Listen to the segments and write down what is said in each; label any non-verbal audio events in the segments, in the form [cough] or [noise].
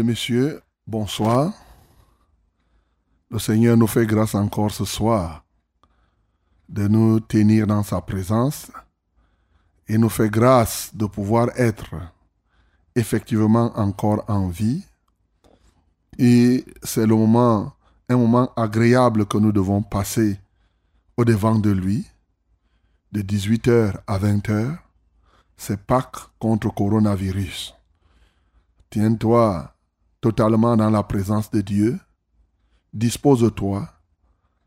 et messieurs, bonsoir. Le Seigneur nous fait grâce encore ce soir de nous tenir dans sa présence et nous fait grâce de pouvoir être effectivement encore en vie. Et c'est le moment, un moment agréable que nous devons passer au devant de lui, de 18h à 20h. C'est Pâques contre coronavirus. Tiens-toi totalement dans la présence de Dieu, dispose-toi,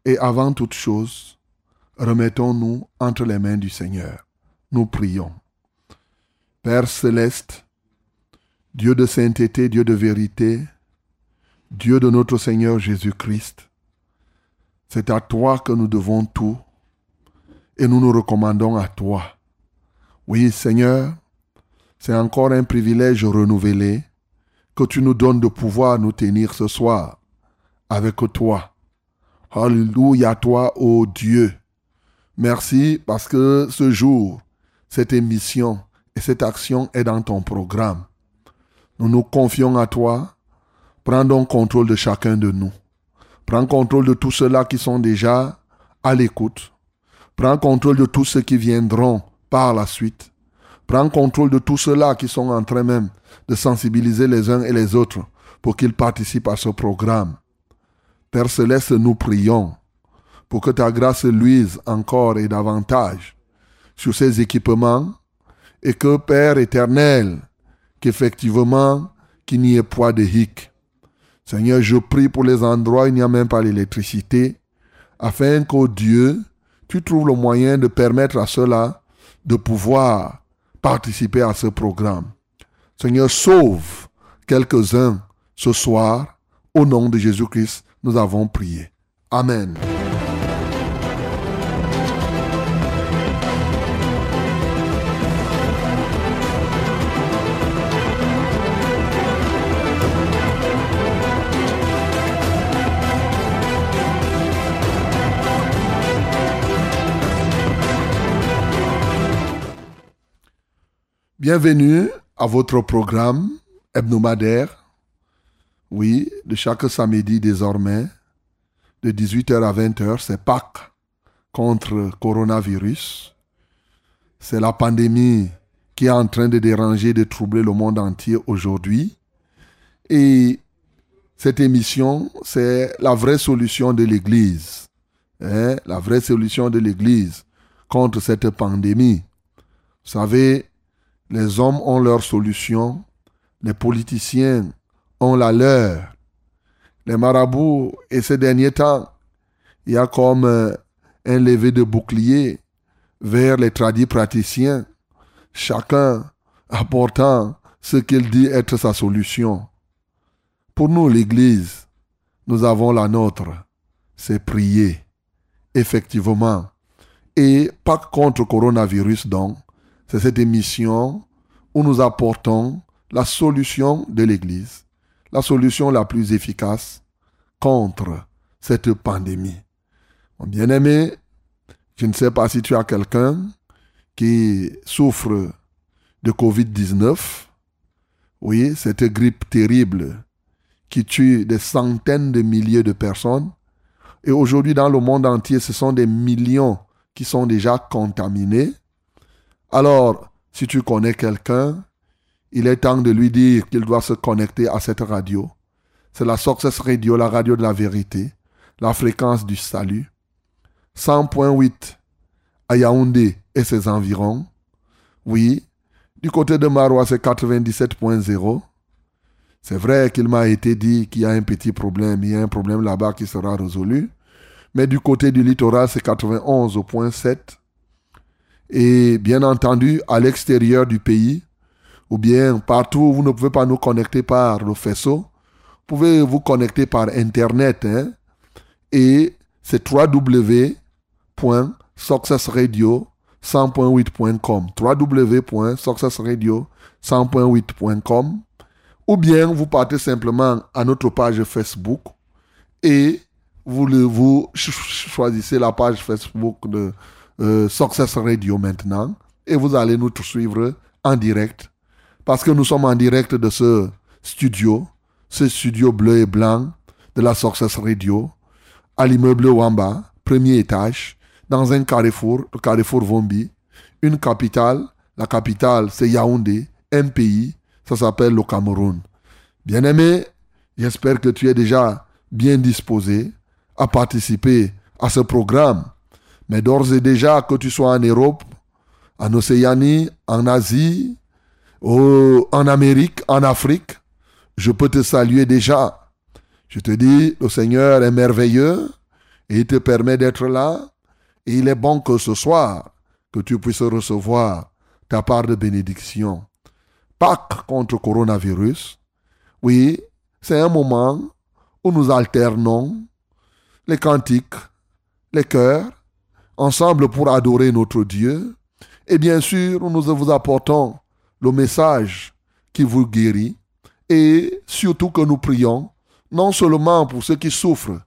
et avant toute chose, remettons-nous entre les mains du Seigneur. Nous prions. Père céleste, Dieu de sainteté, Dieu de vérité, Dieu de notre Seigneur Jésus-Christ, c'est à toi que nous devons tout et nous nous recommandons à toi. Oui, Seigneur, c'est encore un privilège renouvelé que tu nous donnes de pouvoir nous tenir ce soir avec toi. Alléluia toi, ô Dieu. Merci parce que ce jour, cette émission et cette action est dans ton programme. Nous nous confions à toi. Prends donc contrôle de chacun de nous. Prends contrôle de tous ceux-là qui sont déjà à l'écoute. Prends contrôle de tous ceux qui viendront par la suite. Prends contrôle de tous ceux-là qui sont en train même de sensibiliser les uns et les autres pour qu'ils participent à ce programme. Père céleste, nous prions pour que ta grâce luise encore et davantage sur ces équipements et que, Père éternel, qu'effectivement, qu'il n'y ait point de hic. Seigneur, je prie pour les endroits où il n'y a même pas l'électricité, afin qu'au Dieu, tu trouves le moyen de permettre à ceux-là de pouvoir participer à ce programme. Seigneur, sauve quelques-uns ce soir. Au nom de Jésus-Christ, nous avons prié. Amen. Bienvenue à votre programme hebdomadaire, oui, de chaque samedi désormais, de 18h à 20h, c'est Pâques contre coronavirus. C'est la pandémie qui est en train de déranger, de troubler le monde entier aujourd'hui. Et cette émission, c'est la vraie solution de l'Église. Hein, la vraie solution de l'Église contre cette pandémie. Vous savez, les hommes ont leur solution, les politiciens ont la leur. Les marabouts, et ces derniers temps, il y a comme euh, un lever de bouclier vers les tradis praticiens, chacun apportant ce qu'il dit être sa solution. Pour nous, l'Église, nous avons la nôtre, c'est prier, effectivement. Et pas contre coronavirus, donc, c'est cette émission où nous apportons la solution de l'Église, la solution la plus efficace contre cette pandémie. Mon bien-aimé, je ne sais pas si tu as quelqu'un qui souffre de Covid-19, oui, cette grippe terrible qui tue des centaines de milliers de personnes. Et aujourd'hui, dans le monde entier, ce sont des millions qui sont déjà contaminés. Alors, si tu connais quelqu'un, il est temps de lui dire qu'il doit se connecter à cette radio. C'est la Success Radio, la radio de la vérité, la fréquence du salut. 100.8 à Yaoundé et ses environs. Oui, du côté de Marois, c'est 97.0. C'est vrai qu'il m'a été dit qu'il y a un petit problème, il y a un problème là-bas qui sera résolu. Mais du côté du littoral, c'est 91.7. Et bien entendu, à l'extérieur du pays, ou bien partout où vous ne pouvez pas nous connecter par le faisceau, vous pouvez vous connecter par Internet. Hein, et c'est www.successradio100.8.com. www.successradio100.8.com. Ou bien vous partez simplement à notre page Facebook et vous choisissez la page Facebook de euh, Success Radio maintenant et vous allez nous suivre en direct parce que nous sommes en direct de ce studio, ce studio bleu et blanc de la Success Radio à l'immeuble Wamba, premier étage, dans un carrefour, le carrefour Vombi, une capitale, la capitale c'est Yaoundé, un pays, ça s'appelle le Cameroun. Bien-aimé, j'espère que tu es déjà bien disposé à participer à ce programme. Mais d'ores et déjà, que tu sois en Europe, en Océanie, en Asie, en Amérique, en Afrique, je peux te saluer déjà. Je te dis, le Seigneur est merveilleux et il te permet d'être là. Et il est bon que ce soir, que tu puisses recevoir ta part de bénédiction. Pâques contre coronavirus, oui, c'est un moment où nous alternons les cantiques, les chœurs, ensemble pour adorer notre Dieu. Et bien sûr, nous vous apportons le message qui vous guérit et surtout que nous prions, non seulement pour ceux qui souffrent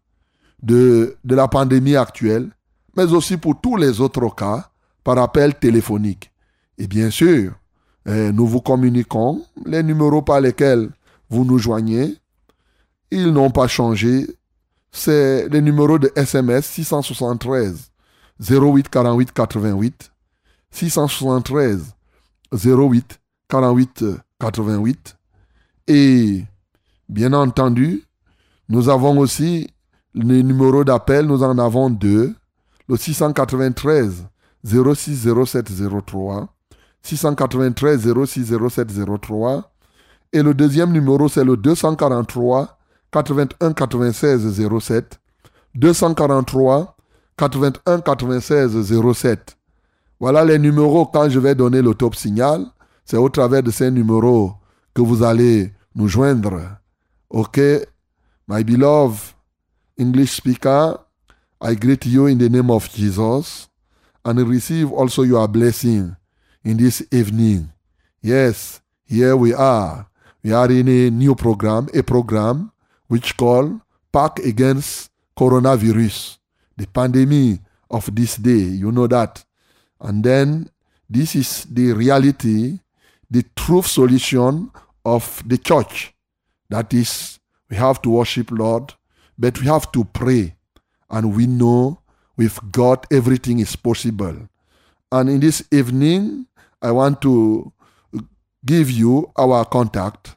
de, de la pandémie actuelle, mais aussi pour tous les autres cas par appel téléphonique. Et bien sûr, eh, nous vous communiquons les numéros par lesquels vous nous joignez. Ils n'ont pas changé. C'est le numéro de SMS 673 08 48 88 673 08 48 88 et bien entendu nous avons aussi le numéro d'appel nous en avons deux le 693 06 07 03 693 06 07 03 et le deuxième numéro, c'est le 243 81 96 07. 243 81 96 07. Voilà les numéros quand je vais donner le top signal. C'est au travers de ces numéros que vous allez nous joindre. OK, my beloved English speaker, I greet you in the name of Jesus and receive also your blessing in this evening. Yes, here we are. We are in a new program, a program which called Pack Against Coronavirus, the pandemic of this day. You know that. And then this is the reality, the truth solution of the church. That is, we have to worship Lord, but we have to pray. And we know with God everything is possible. And in this evening, I want to give you our contact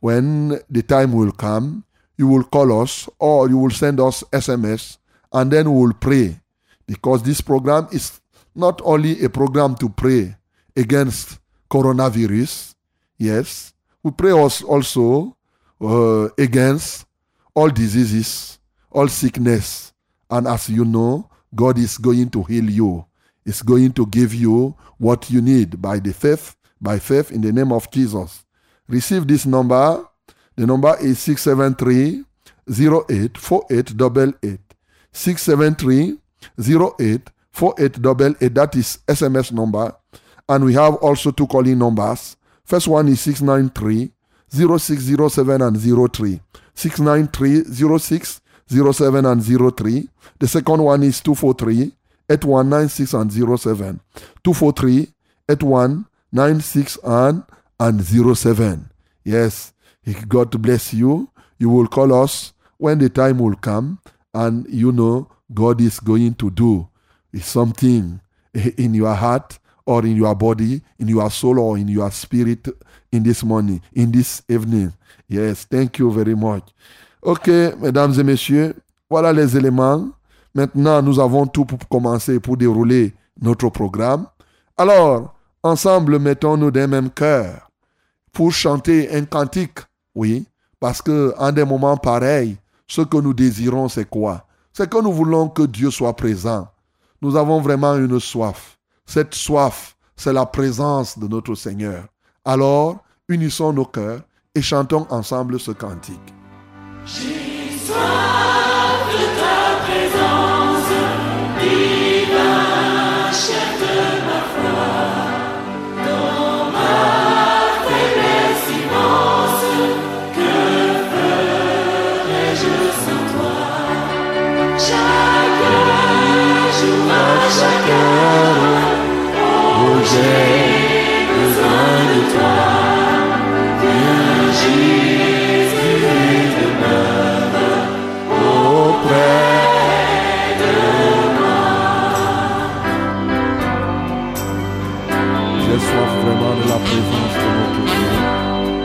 when the time will come, you will call us or you will send us SMS and then we will pray. Because this program is not only a program to pray against coronavirus, yes, we pray also uh, against all diseases, all sickness. And as you know, God is going to heal you. Is going to give you what you need by the faith, by faith in the name of Jesus receive this number. The number is 673 08 4888. 673 08 4888. That is SMS number. And we have also two calling numbers. First one is 693 0607 and 03. 693 06 07 and 03. The second one is 243 8196 and 07. 243 8196 and and 07. Yes, God bless you. You will call us when the time will come, and you know God is going to do something in your heart or in your body, in your soul or in your spirit in this morning, in this evening. Yes, thank you very much. Ok, mesdames et messieurs, voilà les éléments. Maintenant, nous avons tout pour commencer, pour dérouler notre programme. Alors, ensemble, mettons-nous d'un même cœur pour chanter un cantique. Oui, parce que en des moments pareils, ce que nous désirons, c'est quoi? C'est que nous voulons que Dieu soit présent. Nous avons vraiment une soif. Cette soif, c'est la présence de notre Seigneur. Alors, unissons nos cœurs et chantons ensemble ce cantique. j'ai besoin de toi. Viens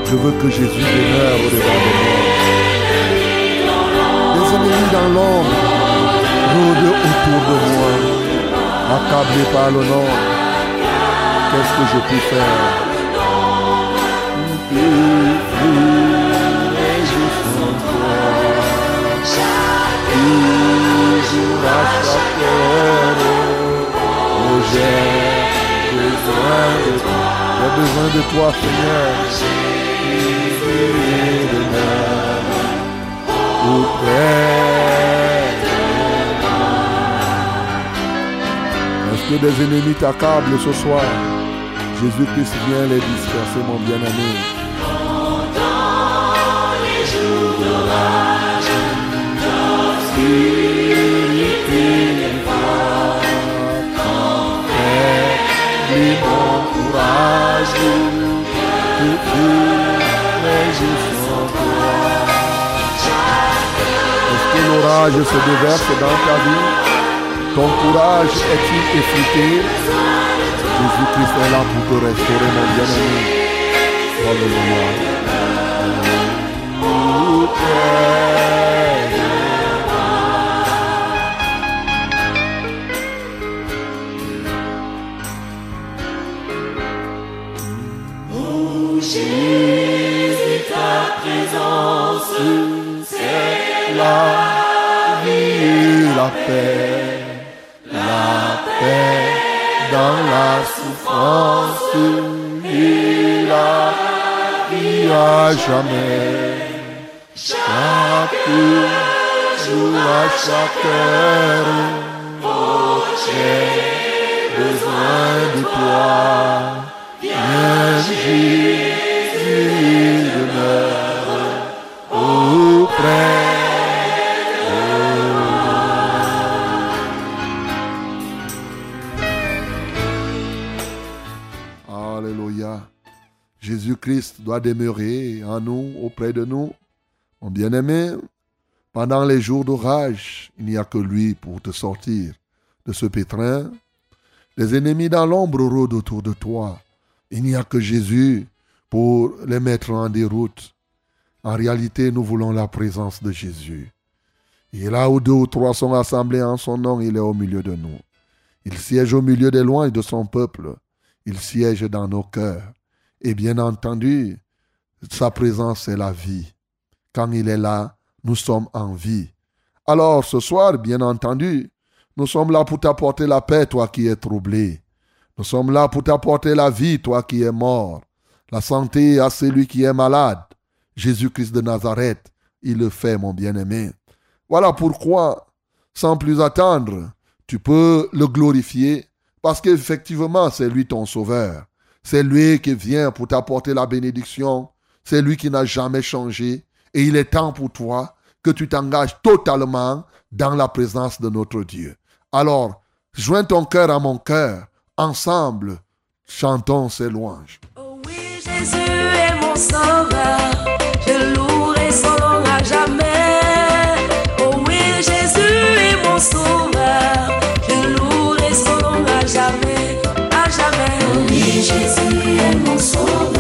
Je veux que Jésus demeure au-devant de moi. Les ennemis dans l'ombre autour de moi, accablés par le nom qu'est-ce que je peux faire? J'ai besoin de toi. J'ai besoin de toi, Seigneur. Auprès que des ennemis t'accablent ce soir Jésus-Christ vient les disperser, mon bien-aimé. Les jours d'orage, Est-ce que l'orage se déverse dans ta vie? Ton courage est-il effrité? Jésus-Christ est là pour te restaurer, mon bien-aimé. Oh Jésus, ta présence, La vie, la paix, la souffrance et la vie à jamais. Chaque jour, à chaque heure, oh, j'ai besoin de toi. Viens, Jésus-Christ doit demeurer en nous, auprès de nous. Mon bien-aimé, pendant les jours d'orage, il n'y a que lui pour te sortir de ce pétrin. Les ennemis dans l'ombre rôdent autour de toi. Il n'y a que Jésus pour les mettre en déroute. En réalité, nous voulons la présence de Jésus. Et là où deux ou trois sont assemblés en son nom, il est au milieu de nous. Il siège au milieu des loin de son peuple. Il siège dans nos cœurs. Et bien entendu, sa présence est la vie. Quand il est là, nous sommes en vie. Alors ce soir, bien entendu, nous sommes là pour t'apporter la paix, toi qui es troublé. Nous sommes là pour t'apporter la vie, toi qui es mort. La santé à celui qui est malade. Jésus-Christ de Nazareth, il le fait, mon bien-aimé. Voilà pourquoi, sans plus attendre, tu peux le glorifier, parce qu'effectivement, c'est lui ton sauveur. C'est lui qui vient pour t'apporter la bénédiction. C'est lui qui n'a jamais changé. Et il est temps pour toi que tu t'engages totalement dans la présence de notre Dieu. Alors, joins ton cœur à mon cœur. Ensemble, chantons ses louanges. Oh oui, Jésus est mon sauveur, je louerai son nom à jamais. Oh oui, Jésus est mon sauveur. Jamais. Oui, Jésus est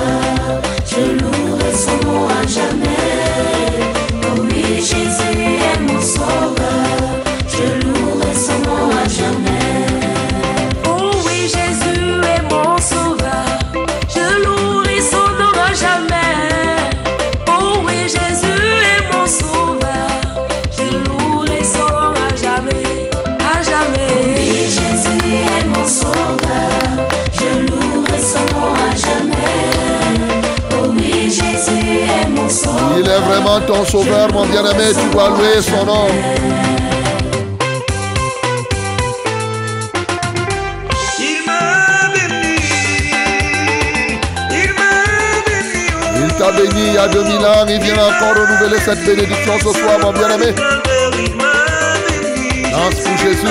sauveur, mon bien-aimé. Tu dois louer son nom. Il m'a béni. Il m'a béni. Il t'a béni il y a 2000 ans. Il vient encore renouveler cette bénédiction ce soir, mon bien-aimé. Danse pour. Jésus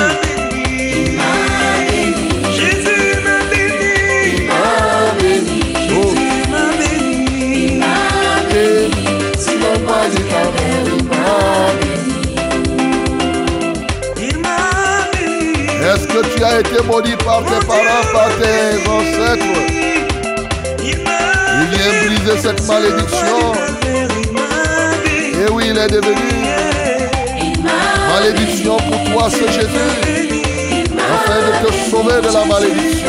Est-ce que tu as été maudit par tes parents, par tes ancêtres? Il vient briser cette malédiction. Et oui, il est devenu malédiction pour toi, ce Jésus, afin de te sauver de la malédiction.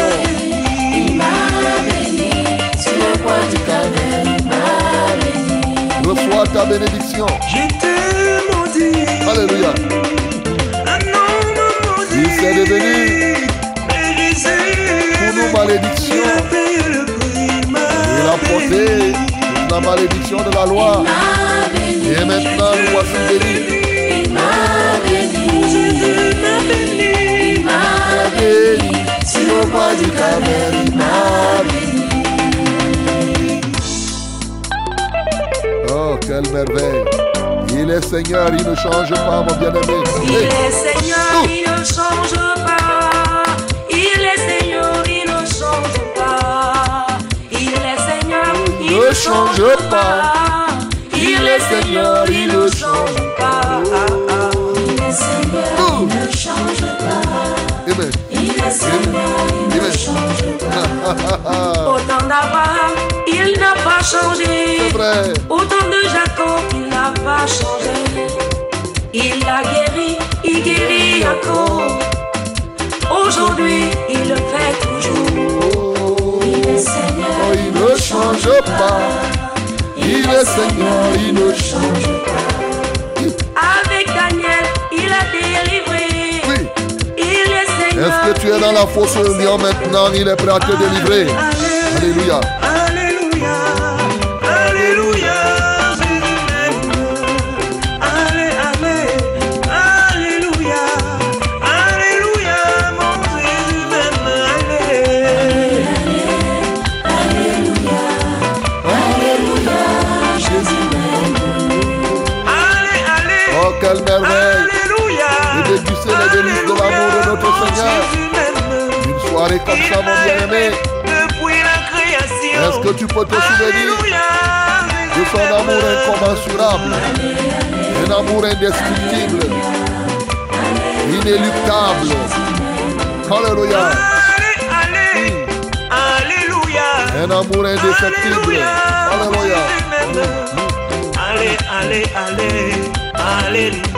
Reçois ta bénédiction. J'étais maudit. Alléluia. Il devenu pour nous il malédiction. a payé le prix. Il Il a porté la malédiction de la loi. Et maintenant, nous voici bénis. Jésus m'a béni. Sur le bois du Calvaire, il m'a béni. Oh, quelle merveille. Il est Seigneur, il ne change pas, mon bien-aimé. Il Hey. est Seigneur, il ne change pas. Il est Seigneur, il ne change pas. Il est Seigneur, il Ne ne change change pas. pas. Il est Seigneur, il ne change pas. Il est Seigneur, il ne change pas. Amen. Il est Seigneur, il ne change [laughs] pas. Au temps d'Abraham, il n'a pas changé. C'est vrai. Au temps de Jacob, n'a pas changé. Il a guéri, il guérit encore. Aujourd'hui, il le fait toujours. Il est Seigneur, Oh, il ne change pas. Il est Seigneur, il ne change Avec Daniel, il a délivré. pas. Oui. Il est Seigneur. Est-ce que tu es dans la fosse au lion maintenant? Il est prêt à te délivrer? Alléluia. Comme ça, mon bien-aimé. Depuis la création. Est-ce que tu peux te souvenir de son amour incommensurable? Un amour indestructible, inéluctable. Alléluia. Allez, allez. Alléluia. Un amour indéfectible. Alléluia. Allez, allez, allez. Alléluia.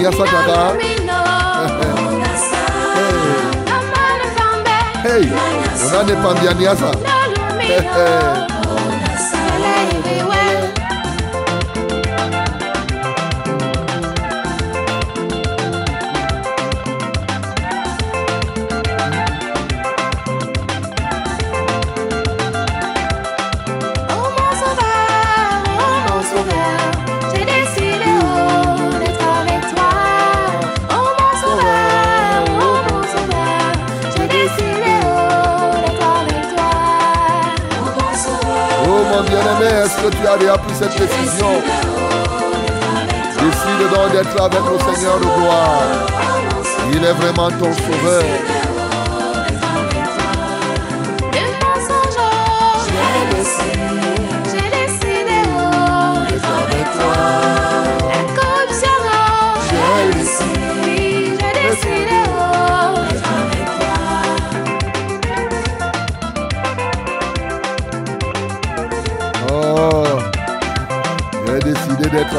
India Sakata. hey, Unane Pandianiasa. Hey. Tu as déjà pris cette décision Décide donc d'être avec le Seigneur de gloire. Il est vraiment ton sauveur.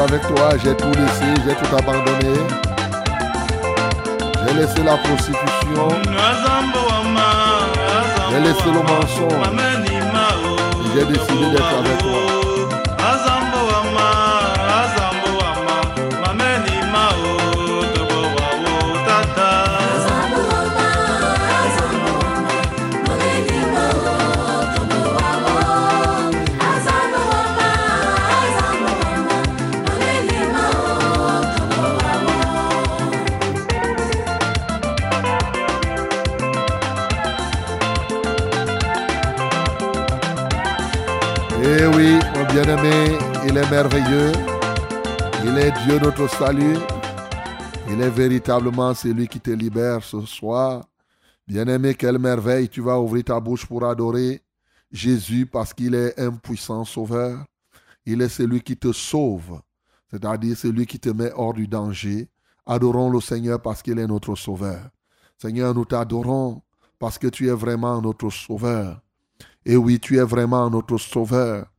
Avec toi. J'ai tout laissé, j'ai tout abandonné. J'ai laissé la prostitution. J'ai laissé le mensonge. J'ai décidé d'être avec toi. Merveilleux. Il est Dieu notre salut. Il est véritablement celui qui te libère ce soir. Bien-aimé, quelle merveille. Tu vas ouvrir ta bouche pour adorer Jésus parce qu'il est un puissant sauveur. Il est celui qui te sauve, c'est-à-dire celui qui te met hors du danger. Adorons le Seigneur parce qu'il est notre sauveur. Seigneur, nous t'adorons parce que tu es vraiment notre sauveur. Et oui, tu es vraiment notre sauveur.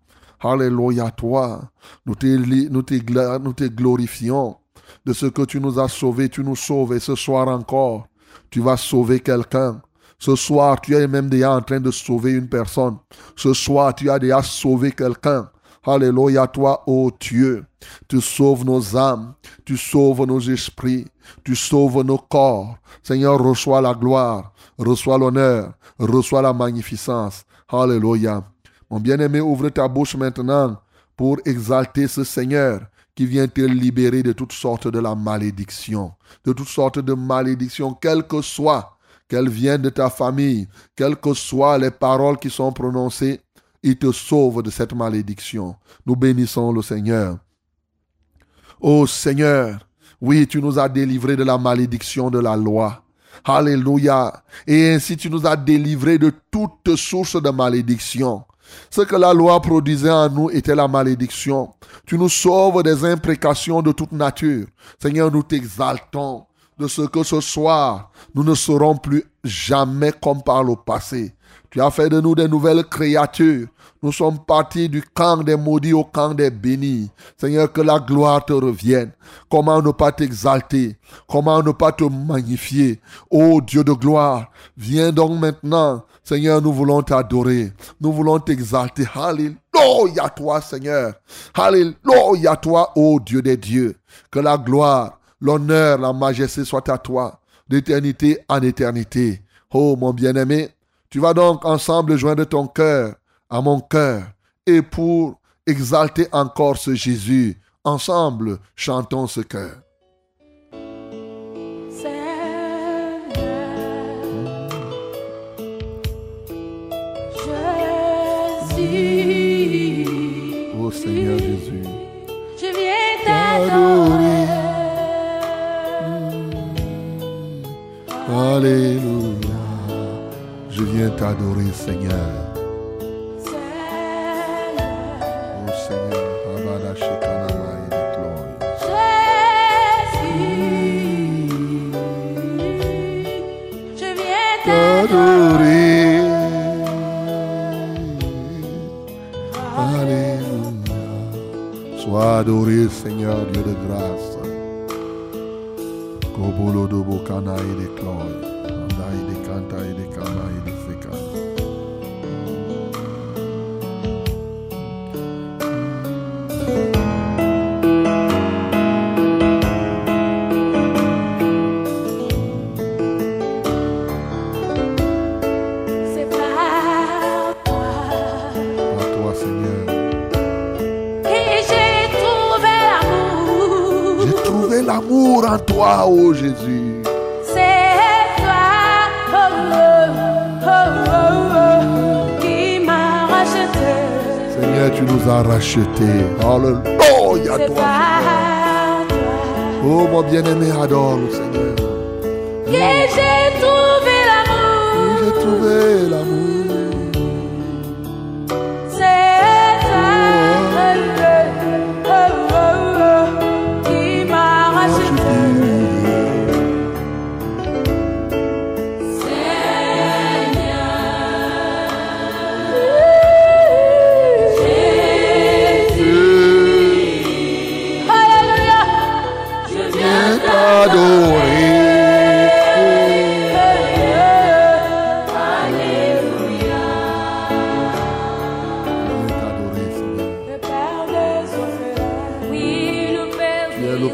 Alléluia, toi. Nous te, nous, glorifions de ce que tu nous as sauvés. Tu nous sauves et ce soir encore, tu vas sauver quelqu'un. Ce soir, tu es même déjà en train de sauver une personne. Ce soir, tu as déjà sauvé quelqu'un. Alléluia, toi, ô Dieu. Tu sauves nos âmes, tu sauves nos esprits, tu sauves nos corps. Seigneur, reçois la gloire, reçois l'honneur, reçois la magnificence. Alléluia. Mon bien-aimé, ouvre ta bouche maintenant pour exalter ce Seigneur qui vient te libérer de toutes sortes de la malédiction, de toutes sortes de malédictions, quelles que soient, qu'elles viennent de ta famille, quelles que soient les paroles qui sont prononcées, il te sauve de cette malédiction. Nous bénissons le Seigneur. Ô Seigneur, oui, tu nous as délivrés de la malédiction de la loi. Alléluia. Et ainsi tu nous as délivrés de toute source de malédiction. Ce que la loi produisait en nous était la malédiction. Tu nous sauves des imprécations de toute nature. Seigneur, nous t'exaltons de ce que ce soir, nous ne serons plus jamais comme par le passé. Tu as fait de nous des nouvelles créatures. Nous sommes partis du camp des maudits au camp des bénis. Seigneur, que la gloire te revienne. Comment ne pas t'exalter? Comment ne pas te magnifier? Ô Dieu de gloire, viens donc maintenant. Seigneur, nous voulons t'adorer. Nous voulons t'exalter. Alléluia toi, Seigneur. Alléluia toi, ô Dieu des dieux. Que la gloire, l'honneur, la majesté soit à toi, d'éternité en éternité. Oh mon bien-aimé, tu vas donc ensemble joindre ton cœur à mon cœur et pour exalter encore ce Jésus, ensemble chantons ce cœur. Ô Seigneur Jésus, je viens t'adorer. Alléluia, je viens t'adorer Seigneur. Adoré, Seigneur Dieu de grâce. Kobolo dobo kana toi, ô Jésus. C'est toi oh, oh, oh, oh, oh, qui m'a racheté. Seigneur, tu nous as rachetés. Alléluia, toi. toi Oh, mon bien-aimé, adore le Seigneur. que j'ai trouvé l'amour. J'ai trouvé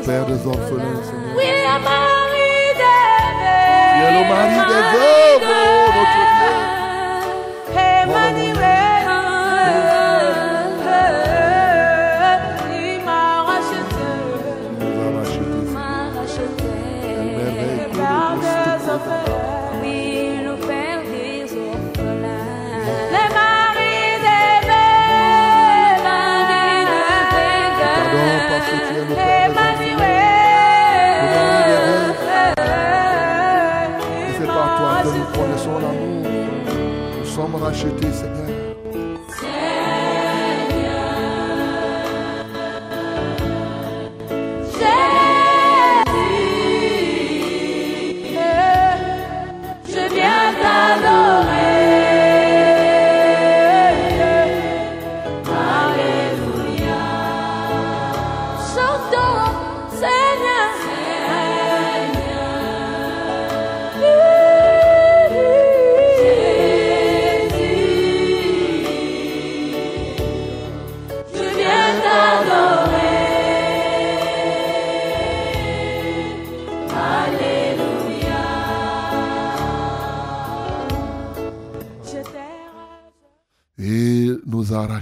Père des orphelins, Seigneur. Oui, le mari des veuves. Sommes rachetés,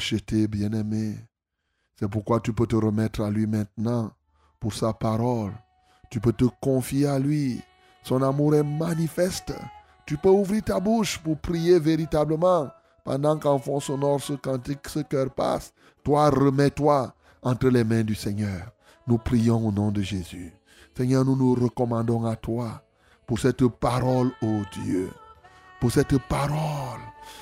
rachetés, bien-aimés. C'est pourquoi tu peux te remettre à lui maintenant pour sa parole. Tu peux te confier à lui. Son amour est manifeste. Tu peux ouvrir ta bouche pour prier véritablement. Pendant qu'en fond sonore ce cantique, ce cœur passe, toi remets-toi entre les mains du Seigneur. Nous prions au nom de Jésus. Seigneur, nous nous recommandons à toi pour cette parole, ô Dieu. Pour cette parole.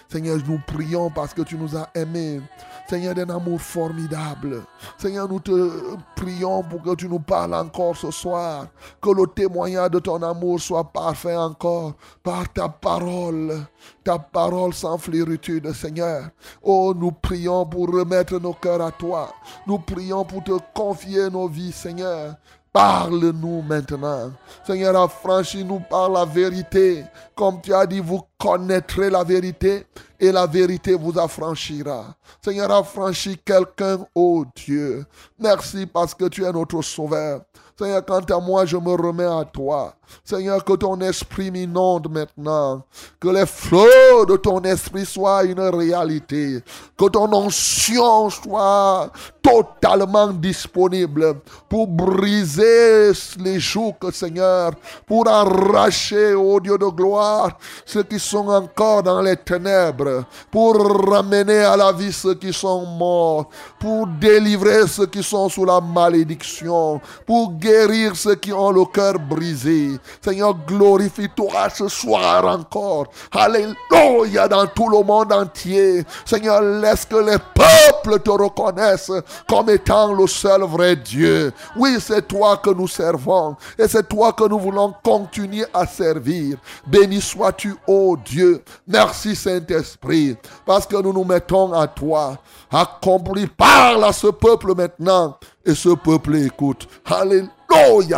Seigneur, nous prions parce que tu nous as aimés. Seigneur, d'un amour formidable. Seigneur, nous te prions pour que tu nous parles encore ce soir. Que le témoignage de ton amour soit parfait encore par ta parole. Ta parole sans flétritude, Seigneur. Oh, nous prions pour remettre nos cœurs à toi. Nous prions pour te confier nos vies, Seigneur. Parle-nous maintenant. Seigneur, affranchis-nous par la vérité. Comme tu as dit, vous connaîtrez la vérité et la vérité vous affranchira. Seigneur, affranchis quelqu'un, ô Dieu. Merci parce que tu es notre sauveur. Seigneur, quant à moi, je me remets à toi. Seigneur, que ton esprit m'inonde maintenant. Que les flots de ton esprit soient une réalité. Que ton onction soit totalement disponible pour briser les joues, Seigneur, pour arracher, ô Dieu de gloire, ceux qui sont encore dans les ténèbres, pour ramener à la vie ceux qui sont morts, pour délivrer ceux qui sont sous la malédiction, pour guérir ceux qui ont le cœur brisé. Seigneur, glorifie-toi ce soir encore. Alléluia dans tout le monde entier. Seigneur, laisse que les peuples te reconnaissent comme étant le seul vrai Dieu. Oui, c'est toi que nous servons et c'est toi que nous voulons continuer à servir. Béni sois-tu, ô ô Dieu. Merci Saint-Esprit, parce que nous nous mettons à toi. Accomplis, parle à ce peuple maintenant. Et ce peuple écoute. Alléluia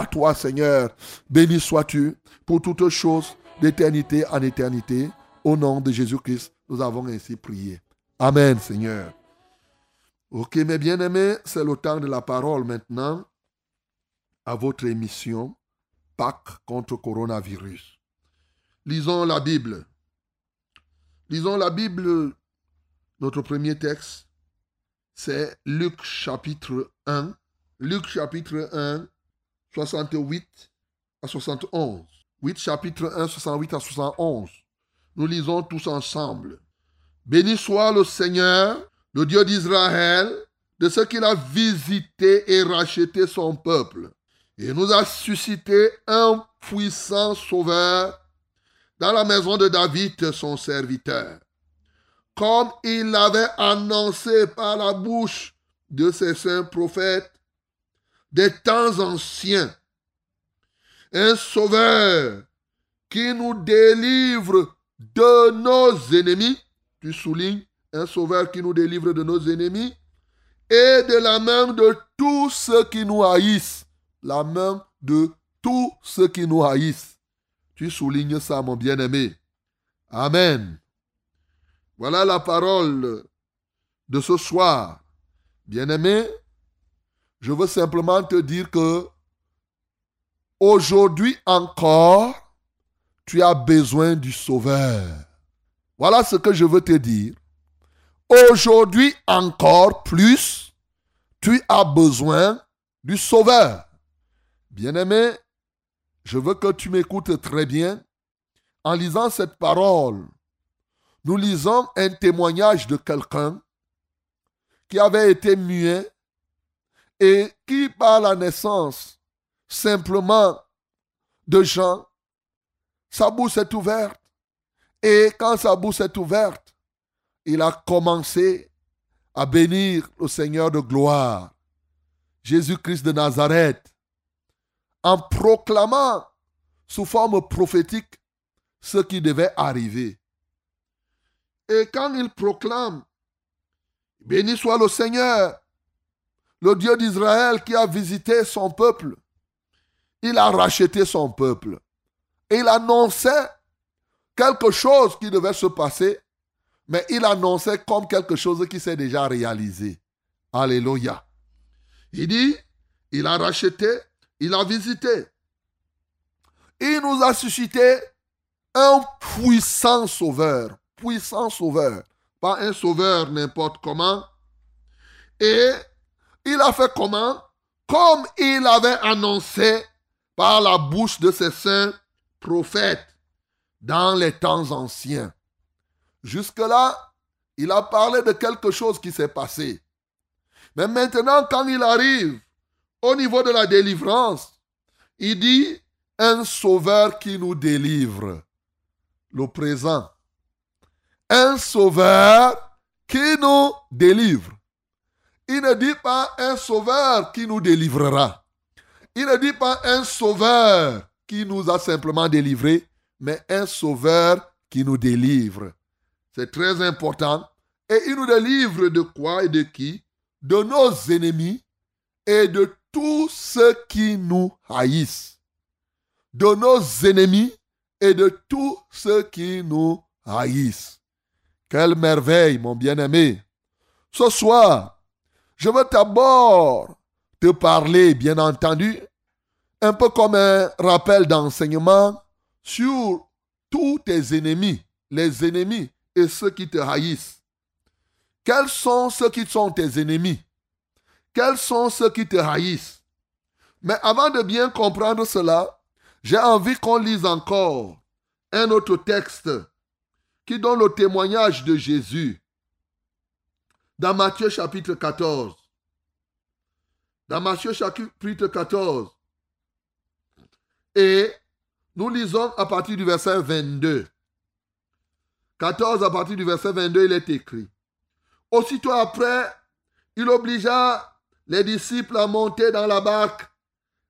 toi Seigneur. Béni sois-tu pour toutes choses d'éternité en éternité. Au nom de Jésus-Christ, nous avons ainsi prié. Amen Seigneur. Ok mes bien-aimés, c'est le temps de la parole maintenant à votre émission Pâques contre coronavirus. Lisons la Bible. Lisons la Bible. Notre premier texte, c'est Luc chapitre 1. Luc chapitre 1, 68 à 71. 8 chapitre 1, 68 à 71. Nous lisons tous ensemble. Béni soit le Seigneur, le Dieu d'Israël, de ce qu'il a visité et racheté son peuple il nous a suscité un puissant sauveur dans la maison de David, son serviteur, comme il l'avait annoncé par la bouche de ses saints prophètes des temps anciens. Un sauveur qui nous délivre de nos ennemis, tu soulignes, un sauveur qui nous délivre de nos ennemis et de la main de tous ceux qui nous haïssent la main de tous ceux qui nous haïssent. Tu soulignes ça, mon bien-aimé. Amen. Voilà la parole de ce soir. Bien-aimé, je veux simplement te dire que aujourd'hui encore, tu as besoin du Sauveur. Voilà ce que je veux te dire. Aujourd'hui encore plus, tu as besoin du Sauveur. Bien-aimé, je veux que tu m'écoutes très bien. En lisant cette parole, nous lisons un témoignage de quelqu'un qui avait été muet et qui, par la naissance simplement de Jean, sa bouche est ouverte. Et quand sa bouche est ouverte, il a commencé à bénir le Seigneur de gloire, Jésus-Christ de Nazareth en proclamant sous forme prophétique ce qui devait arriver. Et quand il proclame, béni soit le Seigneur, le Dieu d'Israël qui a visité son peuple, il a racheté son peuple. Il annonçait quelque chose qui devait se passer, mais il annonçait comme quelque chose qui s'est déjà réalisé. Alléluia. Il dit, il a racheté il a visité. Il nous a suscité un puissant sauveur. Puissant sauveur. Pas un sauveur n'importe comment. Et il a fait comment? Comme il avait annoncé par la bouche de ses saints prophètes dans les temps anciens. Jusque-là, il a parlé de quelque chose qui s'est passé. Mais maintenant, quand il arrive au niveau de la délivrance, il dit un sauveur qui nous délivre. Le présent. Un sauveur qui nous délivre. Il ne dit pas un sauveur qui nous délivrera. Il ne dit pas un sauveur qui nous a simplement délivrés, mais un sauveur qui nous délivre. C'est très important. Et il nous délivre de quoi et de qui? De nos ennemis et de tous ceux qui nous haïssent, de nos ennemis et de tous ceux qui nous haïssent. Quelle merveille, mon bien-aimé. Ce soir, je veux d'abord te parler, bien entendu, un peu comme un rappel d'enseignement sur tous tes ennemis, les ennemis et ceux qui te haïssent. Quels sont ceux qui sont tes ennemis? Quels sont ceux qui te haïssent? Mais avant de bien comprendre cela, j'ai envie qu'on lise encore un autre texte qui donne le témoignage de Jésus dans Matthieu chapitre 14. Dans Matthieu chapitre 14. Et nous lisons à partir du verset 22. 14 à partir du verset 22, il est écrit. Aussitôt après, il obligea les disciples à monter dans la barque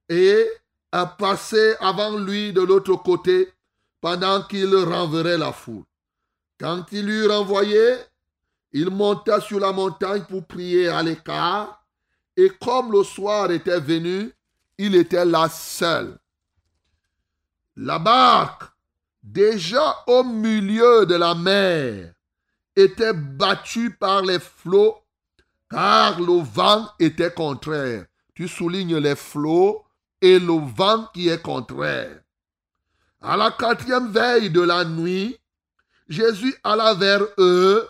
et à passer avant lui de l'autre côté pendant qu'il renverrait la foule. Quand il eut renvoyé, il monta sur la montagne pour prier à l'écart, et comme le soir était venu, il était là seul. La barque, déjà au milieu de la mer, était battue par les flots, car le vent était contraire. Tu soulignes les flots et le vent qui est contraire. À la quatrième veille de la nuit, Jésus alla vers eux,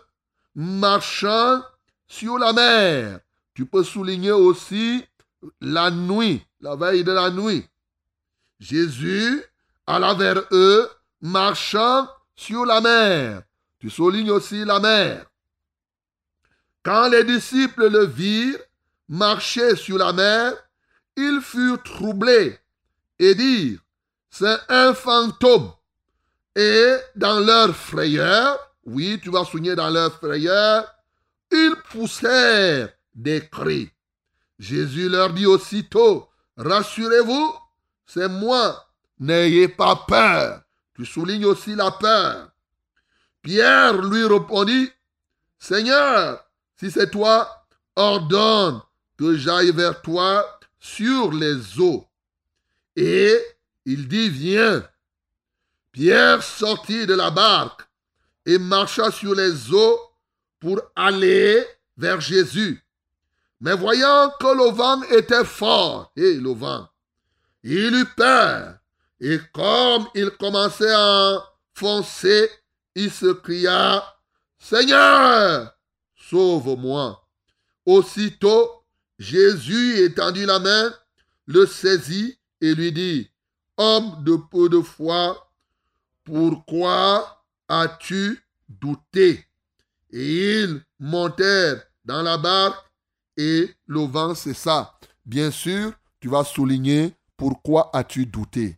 marchant sur la mer. Tu peux souligner aussi la nuit, la veille de la nuit. Jésus alla vers eux, marchant sur la mer. Tu soulignes aussi la mer. Quand les disciples le virent marcher sur la mer, ils furent troublés et dirent, c'est un fantôme. Et dans leur frayeur, oui, tu vas souligner dans leur frayeur, ils poussèrent des cris. Jésus leur dit aussitôt, rassurez-vous, c'est moi, n'ayez pas peur. Tu soulignes aussi la peur. Pierre lui répondit, Seigneur, si c'est toi, ordonne que j'aille vers toi sur les eaux. Et il dit, viens. Pierre sortit de la barque et marcha sur les eaux pour aller vers Jésus. Mais voyant que le vent était fort, et le vent, il eut peur. Et comme il commençait à foncer, il se cria, Seigneur, sauve-moi. Aussitôt, Jésus étendit la main, le saisit et lui dit, Homme de peu de foi, pourquoi as-tu douté? Et ils montèrent dans la barque et le vent cessa. Bien sûr, tu vas souligner pourquoi as-tu douté.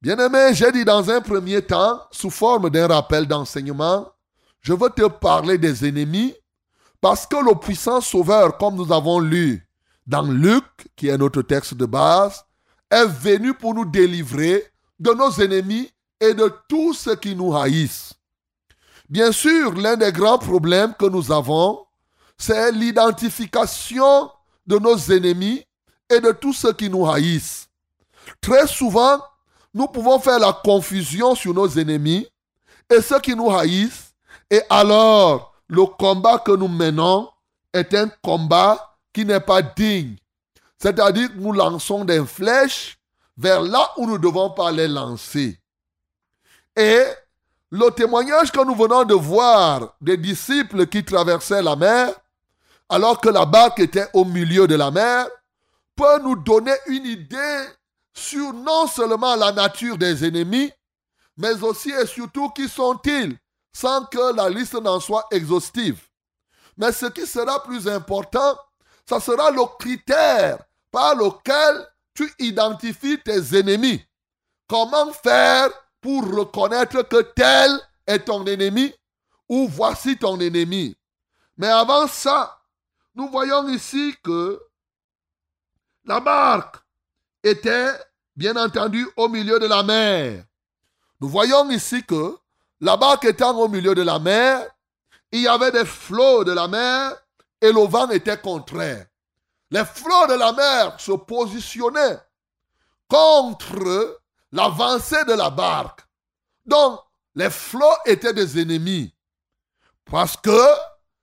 Bien-aimé, j'ai dit dans un premier temps, sous forme d'un rappel d'enseignement, je veux te parler des ennemis parce que le puissant sauveur, comme nous avons lu dans Luc, qui est notre texte de base, est venu pour nous délivrer de nos ennemis et de tous ceux qui nous haïssent. Bien sûr, l'un des grands problèmes que nous avons, c'est l'identification de nos ennemis et de tous ceux qui nous haïssent. Très souvent, nous pouvons faire la confusion sur nos ennemis et ceux qui nous haïssent. Et alors, le combat que nous menons est un combat qui n'est pas digne. C'est-à-dire que nous lançons des flèches vers là où nous ne devons pas les lancer. Et le témoignage que nous venons de voir des disciples qui traversaient la mer, alors que la barque était au milieu de la mer, peut nous donner une idée sur non seulement la nature des ennemis, mais aussi et surtout qui sont-ils, sans que la liste n'en soit exhaustive. Mais ce qui sera plus important, ça sera le critère par lequel tu identifies tes ennemis. Comment faire pour reconnaître que tel est ton ennemi ou voici ton ennemi. Mais avant ça, nous voyons ici que la barque était bien entendu au milieu de la mer. Nous voyons ici que la barque étant au milieu de la mer, il y avait des flots de la mer et le vent était contraire. Les flots de la mer se positionnaient contre l'avancée de la barque. Donc, les flots étaient des ennemis. Parce que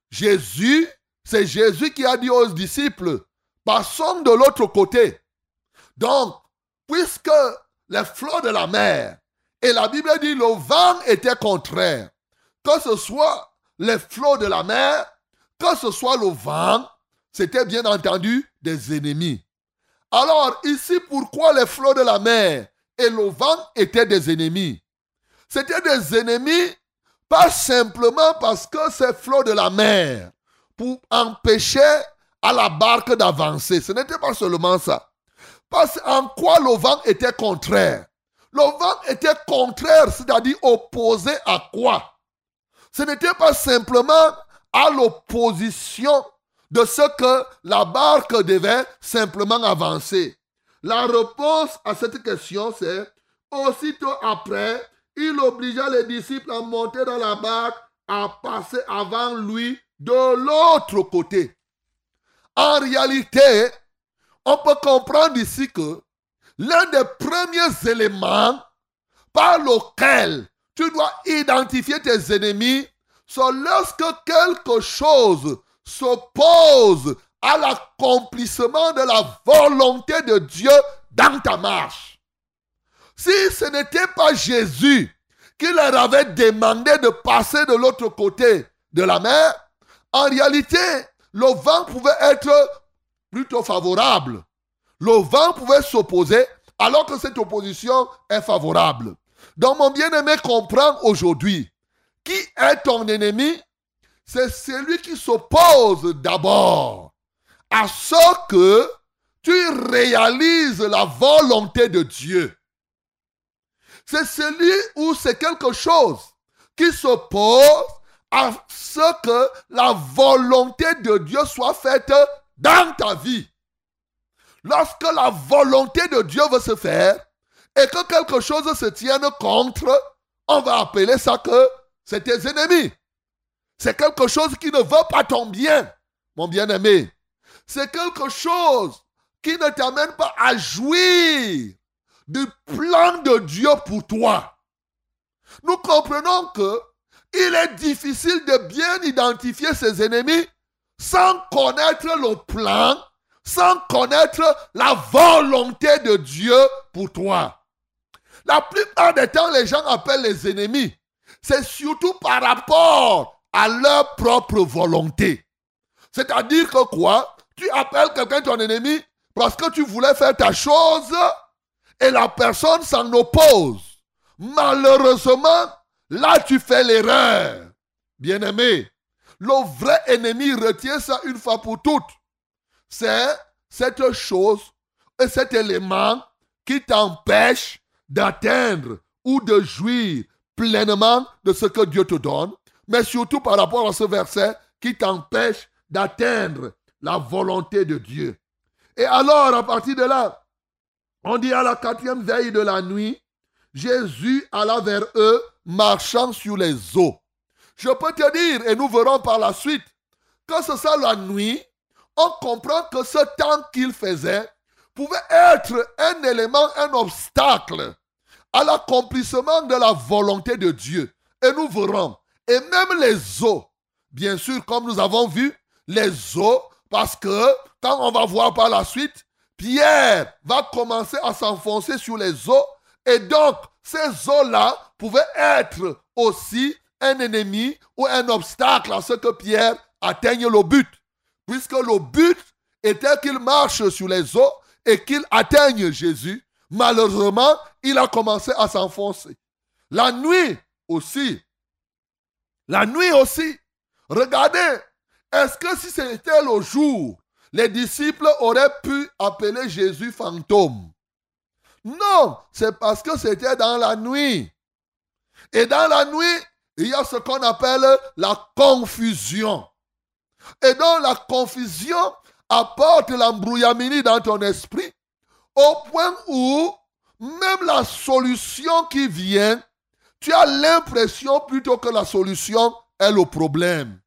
Jésus, c'est Jésus qui a dit aux disciples, passons de l'autre côté. Donc, puisque les flots de la mer, et la Bible dit le vent était contraire, que ce soit les flots de la mer, que ce soit le vent, c'était bien entendu des ennemis. Alors ici, pourquoi les flots de la mer et le vent étaient des ennemis C'était des ennemis pas simplement parce que ces flots de la mer pour empêcher à la barque d'avancer. Ce n'était pas seulement ça. Parce en quoi le vent était contraire? Le vent était contraire, c'est-à-dire opposé à quoi? Ce n'était pas simplement à l'opposition de ce que la barque devait simplement avancer. La réponse à cette question, c'est Aussitôt après, il obligea les disciples à monter dans la barque, à passer avant lui de l'autre côté. En réalité, on peut comprendre ici que l'un des premiers éléments par lequel tu dois identifier tes ennemis, c'est lorsque quelque chose s'oppose à l'accomplissement de la volonté de Dieu dans ta marche. Si ce n'était pas Jésus qui leur avait demandé de passer de l'autre côté de la mer, en réalité, le vent pouvait être plutôt favorable. Le vent pouvait s'opposer alors que cette opposition est favorable. Donc mon bien-aimé comprend aujourd'hui, qui est ton ennemi? C'est celui qui s'oppose d'abord à ce que tu réalises la volonté de Dieu. C'est celui ou c'est quelque chose qui s'oppose à ce que la volonté de Dieu soit faite dans ta vie. Lorsque la volonté de Dieu veut se faire et que quelque chose se tienne contre, on va appeler ça que c'est tes ennemis. C'est quelque chose qui ne veut pas ton bien, mon bien-aimé. C'est quelque chose qui ne t'amène pas à jouir du plan de Dieu pour toi. Nous comprenons que il est difficile de bien identifier ses ennemis sans connaître le plan, sans connaître la volonté de Dieu pour toi. La plupart des temps, les gens appellent les ennemis. C'est surtout par rapport à leur propre volonté. C'est-à-dire que quoi? Tu appelles quelqu'un ton ennemi parce que tu voulais faire ta chose et la personne s'en oppose. Malheureusement, là tu fais l'erreur. Bien-aimé, le vrai ennemi retient ça une fois pour toutes. C'est cette chose et cet élément qui t'empêche d'atteindre ou de jouir pleinement de ce que Dieu te donne, mais surtout par rapport à ce verset qui t'empêche d'atteindre la volonté de Dieu. Et alors, à partir de là, on dit à la quatrième veille de la nuit, Jésus alla vers eux marchant sur les eaux. Je peux te dire, et nous verrons par la suite, que ce soit la nuit, on comprend que ce temps qu'il faisait pouvait être un élément, un obstacle à l'accomplissement de la volonté de Dieu. Et nous verrons. Et même les eaux, bien sûr, comme nous avons vu, les eaux, parce que quand on va voir par la suite, Pierre va commencer à s'enfoncer sur les eaux. Et donc, ces eaux-là pouvaient être aussi un ennemi ou un obstacle à ce que Pierre atteigne le but. Puisque le but était qu'il marche sur les eaux et qu'il atteigne Jésus. Malheureusement, il a commencé à s'enfoncer. La nuit aussi. La nuit aussi. Regardez, est-ce que si c'était le jour, les disciples auraient pu appeler Jésus fantôme? Non, c'est parce que c'était dans la nuit. Et dans la nuit, il y a ce qu'on appelle la confusion. Et donc la confusion apporte l'embrouillamini dans ton esprit au point où même la solution qui vient, tu as l'impression plutôt que la solution est le problème.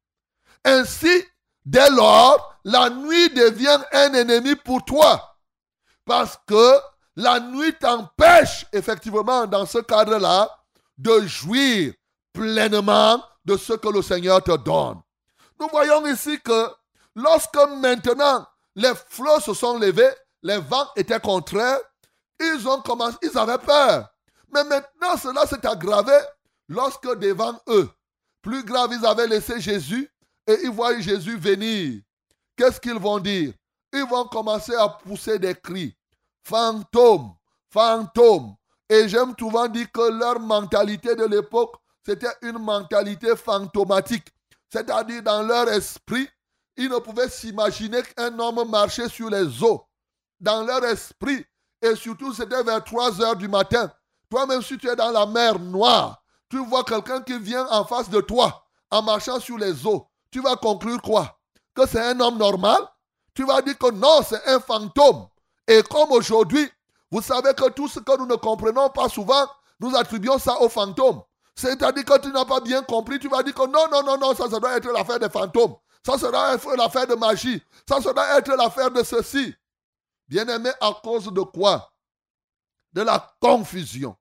Ainsi, dès lors, la nuit devient un ennemi pour toi. Parce que la nuit t'empêche effectivement dans ce cadre-là de jouir pleinement de ce que le Seigneur te donne. Nous voyons ici que lorsque maintenant les flots se sont levés, les vents étaient contraires, ils ont commencé, ils avaient peur. Mais maintenant cela s'est aggravé lorsque devant eux, plus grave, ils avaient laissé Jésus et ils voient Jésus venir. Qu'est-ce qu'ils vont dire? Ils vont commencer à pousser des cris. Fantôme, fantôme. Et j'aime souvent dire que leur mentalité de l'époque, c'était une mentalité fantomatique. C'est-à-dire dans leur esprit, ils ne pouvaient s'imaginer qu'un homme marchait sur les eaux. Dans leur esprit, et surtout c'était vers 3 heures du matin. Toi-même, si tu es dans la mer noire, tu vois quelqu'un qui vient en face de toi en marchant sur les eaux. Tu vas conclure quoi? Que c'est un homme normal? Tu vas dire que non, c'est un fantôme. Et comme aujourd'hui, Vous savez que tout ce que nous ne comprenons pas souvent, nous attribuons ça aux fantômes. C'est-à-dire que tu n'as pas bien compris, tu vas dire que non, non, non, non, ça, ça doit être l'affaire des fantômes. Ça, être l'affaire de magie. Ça, doit être l'affaire de ceci. Bien-aimé, à cause de quoi? De la confusion.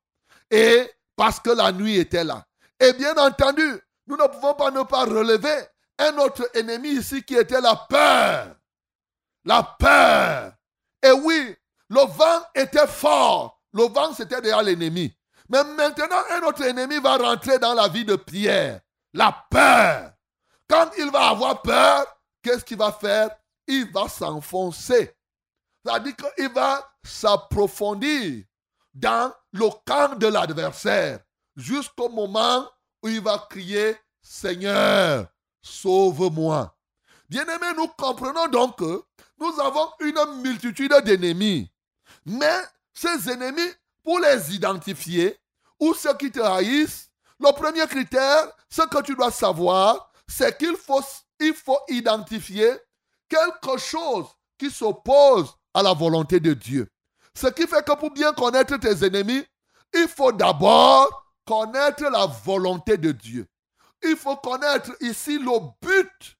Et parce que la nuit était là. Et bien entendu, nous ne pouvons pas ne pas relever un autre ennemi ici qui était la peur. La peur. Et oui, le vent était fort. Le vent, c'était déjà l'ennemi. Mais maintenant, un autre ennemi va rentrer dans la vie de Pierre. La peur. Quand il va avoir peur, qu'est-ce qu'il va faire? Il va s'enfoncer. C'est-à-dire qu'il va s'approfondir dans le camp de l'adversaire jusqu'au moment où il va crier Seigneur, sauve-moi. Bien-aimés, nous comprenons donc que nous avons une multitude d'ennemis. Mais ces ennemis, pour les identifier, ou ceux qui te haïssent, le premier critère, ce que tu dois savoir, c'est qu'il faut, il faut identifier quelque chose qui s'oppose à la volonté de Dieu. Ce qui fait que pour bien connaître tes ennemis, il faut d'abord connaître la volonté de Dieu. Il faut connaître ici le but.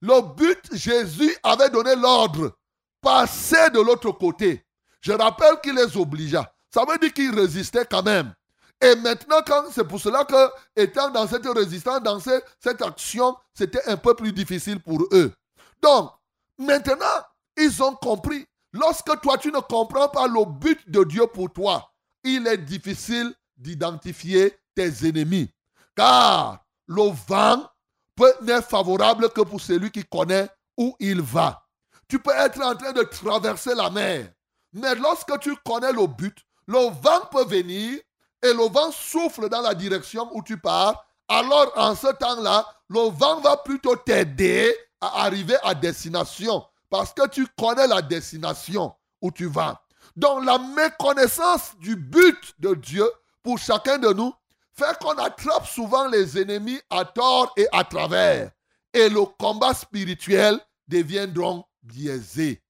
Le but, Jésus avait donné l'ordre. Passer de l'autre côté. Je rappelle qu'il les obligea. Ça veut dire qu'ils résistaient quand même. Et maintenant, c'est pour cela que, étant dans cette résistance, dans cette action, c'était un peu plus difficile pour eux. Donc, maintenant, ils ont compris. Lorsque toi, tu ne comprends pas le but de Dieu pour toi, il est difficile d'identifier tes ennemis. Car le vent peut n'être favorable que pour celui qui connaît où il va. Tu peux être en train de traverser la mer. Mais lorsque tu connais le but, le vent peut venir et le vent souffle dans la direction où tu pars. Alors en ce temps-là, le vent va plutôt t'aider à arriver à destination parce que tu connais la destination où tu vas. Donc la méconnaissance du but de Dieu pour chacun de nous fait qu'on attrape souvent les ennemis à tort et à travers. Et le combat spirituel devient donc biaisé.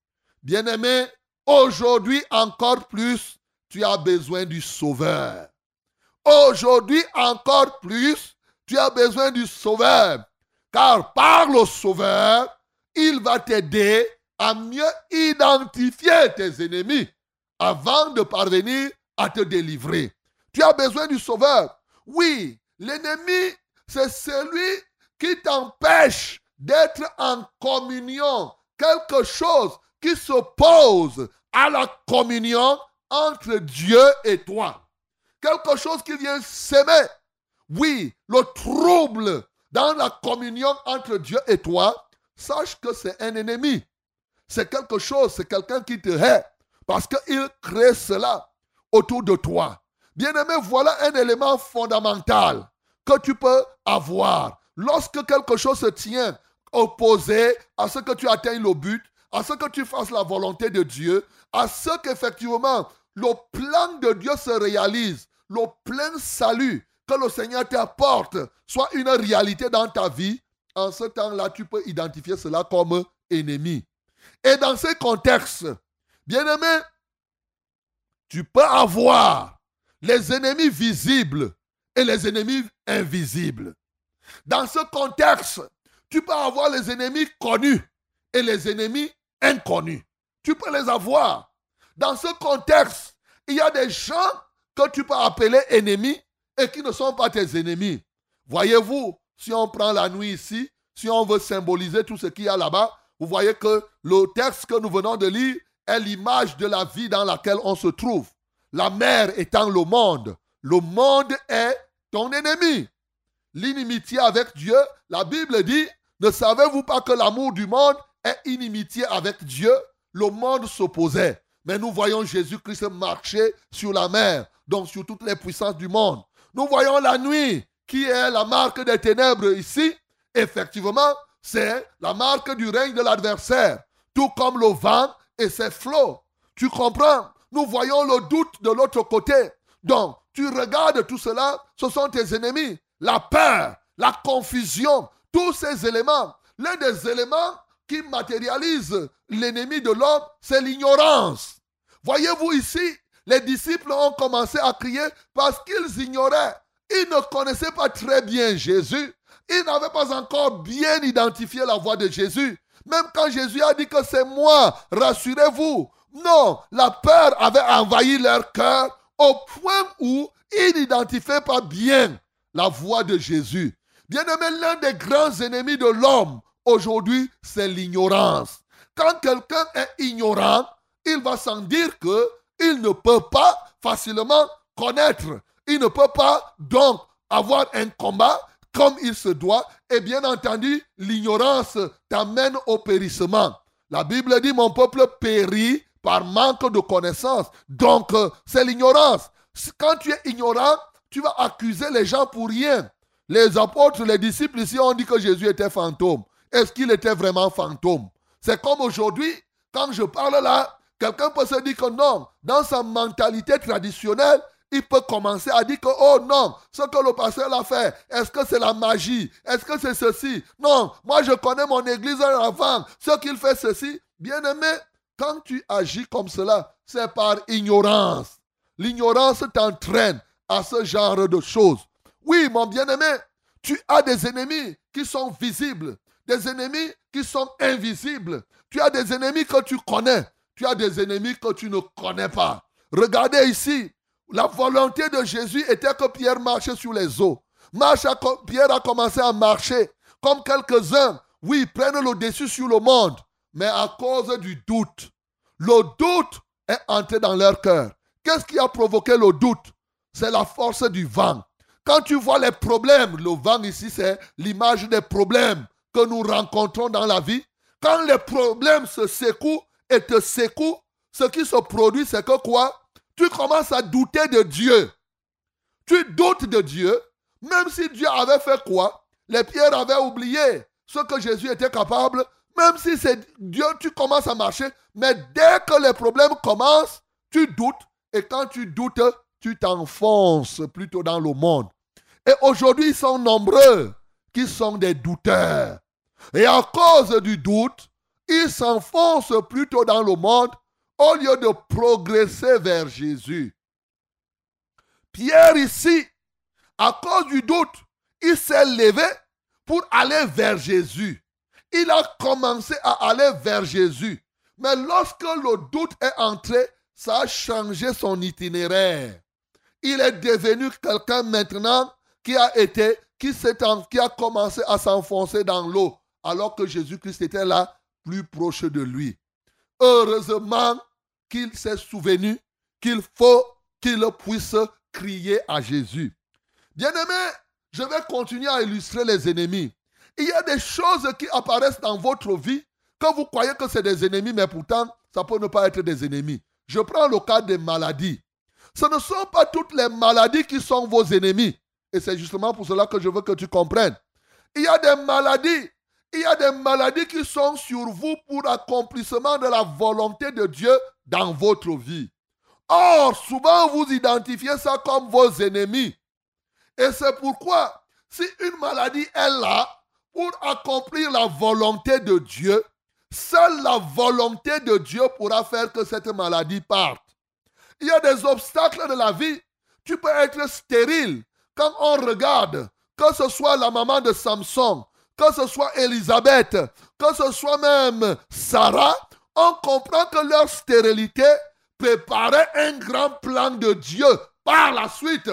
Bien-aimé, aujourd'hui encore plus, tu as besoin du Sauveur. Aujourd'hui encore plus, tu as besoin du Sauveur. Car par le Sauveur, il va t'aider à mieux identifier tes ennemis avant de parvenir à te délivrer. Tu as besoin du Sauveur. Oui, l'ennemi, c'est celui qui t'empêche d'être en communion. Quelque chose qui s'oppose à la communion entre Dieu et toi. Quelque chose qui vient s'aimer. Oui, le trouble dans la communion entre Dieu et toi, sache que c'est un ennemi. C'est quelque chose, c'est quelqu'un qui te hait. Parce qu'il crée cela autour de toi. Bien-aimé, voilà un élément fondamental que tu peux avoir. Lorsque quelque chose se tient opposé à ce que tu atteignes le but, à ce que tu fasses la volonté de Dieu, à ce qu'effectivement le plan de Dieu se réalise, le plein salut que le Seigneur t'apporte soit une réalité dans ta vie, en ce temps-là, tu peux identifier cela comme ennemi. Et dans ces contextes, bien-aimé, tu peux avoir les ennemis visibles et les ennemis invisibles. Dans ce contexte, tu peux avoir les ennemis connus et les ennemis inconnus. Tu peux les avoir. Dans ce contexte, il y a des gens que tu peux appeler ennemis et qui ne sont pas tes ennemis. Voyez-vous, si on prend la nuit ici, si on veut symboliser tout ce qu'il y a là-bas, vous voyez que le texte que nous venons de lire est l'image de la vie dans laquelle on se trouve. La mer étant le monde. Le monde est ton ennemi. L'inimitié avec Dieu, la Bible dit, ne savez-vous pas que l'amour du monde est inimitié avec Dieu? Le monde s'opposait. Mais nous voyons Jésus-Christ marcher sur la mer, donc sur toutes les puissances du monde. Nous voyons la nuit, qui est la marque des ténèbres ici. Effectivement, c'est la marque du règne de l'adversaire, tout comme le vent et ses flots. Tu comprends? Nous voyons le doute de l'autre côté. Donc, tu regardes tout cela, ce sont tes ennemis. La peur, la confusion, tous ces éléments. L'un des éléments qui matérialise l'ennemi de l'homme, c'est l'ignorance. Voyez-vous ici, Les disciples ont commencé à crier parce qu'ils ignoraient. Ils ne connaissaient pas très bien Jésus. Ils n'avaient pas encore bien identifié la voix de Jésus. Même quand Jésus a dit que c'est moi, rassurez-vous. Non, la peur avait envahi leur cœur au point où ils n'identifiaient pas bien la voix de Jésus. Bien-aimé, l'un des grands ennemis de l'homme aujourd'hui, c'est l'ignorance. Quand quelqu'un est ignorant, il va sans dire que il ne peut pas facilement connaître. Il ne peut pas donc avoir un combat comme il se doit. Et bien entendu, l'ignorance t'amène au périssement. La Bible dit, mon peuple périt par manque de connaissance. Donc, euh, c'est l'ignorance. Quand tu es ignorant, tu vas accuser les gens pour rien. Les apôtres, les disciples ici ont dit que Jésus était fantôme. Est-ce qu'il était vraiment fantôme? C'est comme aujourd'hui, quand je parle là, quelqu'un peut se dire que non, dans sa mentalité traditionnelle, il peut commencer à dire que, oh non, ce que le pasteur a fait, est-ce que c'est la magie? Est-ce que c'est ceci? Non, moi je connais mon église avant, ce qu'il fait ceci. Bien aimé, quand tu agis comme cela, c'est par ignorance. L'ignorance t'entraîne à ce genre de choses. Oui, mon bien-aimé, tu as des ennemis qui sont visibles, des ennemis qui sont invisibles. Tu as des ennemis que tu connais, tu as des ennemis que tu ne connais pas. Regardez ici, la volonté de Jésus était que Pierre marche sur les eaux. Marche Pierre a commencé à marcher comme quelques-uns, oui, prennent le dessus sur le monde, mais à cause du doute. Le doute est entré dans leur cœur. Qu'est-ce qui a provoqué le doute? C'est la force du vent. Quand tu vois les problèmes, le vent ici, c'est l'image des problèmes que nous rencontrons dans la vie. Quand les problèmes se secouent et te secouent, ce qui se produit, c'est que quoi? Tu commences à douter de Dieu. Tu doutes de Dieu, même si Dieu avait fait quoi? Les pierres avaient oublié ce que Jésus était capable. Même si c'est Dieu, tu commences à marcher. Mais dès que les problèmes commencent, tu doutes. Et quand tu doutes, tu t'enfonces plutôt dans le monde. Et aujourd'hui, ils sont nombreux qui sont des douteurs. Et à cause du doute, ils s'enfoncent plutôt dans le monde au lieu de progresser vers Jésus. Pierre ici, à cause du doute, il s'est levé pour aller vers Jésus. Il a commencé à aller vers Jésus. Mais lorsque le doute est entré, ça a changé son itinéraire. Il est devenu quelqu'un maintenant qui a été, qui, qui a commencé à s'enfoncer dans l'eau, alors que Jésus-Christ était là, plus proche de lui. Heureusement qu'il s'est souvenu qu'il faut qu'il puisse crier à Jésus. Bien-aimé, je vais continuer à illustrer les ennemis. Il y a des choses qui apparaissent dans votre vie que vous croyez que c'est des ennemis, mais pourtant, ça peut ne pas être des ennemis. Je prends le cas des maladies. Ce ne sont pas toutes les maladies qui sont vos ennemis. Et c'est justement pour cela que je veux que tu comprennes. Il y a des maladies. Il y a des maladies qui sont sur vous pour accomplissement de la volonté de Dieu dans votre vie. Or, souvent, vous identifiez ça comme vos ennemis. Et c'est pourquoi, si une maladie est là pour accomplir la volonté de Dieu, seule la volonté de Dieu pourra faire que cette maladie parte. Il y a des obstacles de la vie. Tu peux être stérile, quand on regarde, que ce soit la maman de Samson, que ce soit Elisabeth, que ce soit même Sarah, on comprend que leur stérilité préparait un grand plan de Dieu par la suite.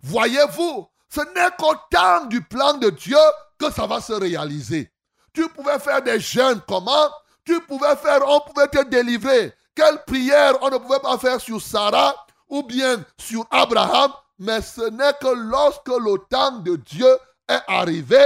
Voyez-vous, ce n'est qu'au temps du plan de Dieu que ça va se réaliser. Tu pouvais faire des jeûnes, comment? Tu pouvais faire, on pouvait te délivrer. Quelle prière on ne pouvait pas faire sur Sarah ou bien sur Abraham mais ce n'est que lorsque le temps de Dieu est arrivé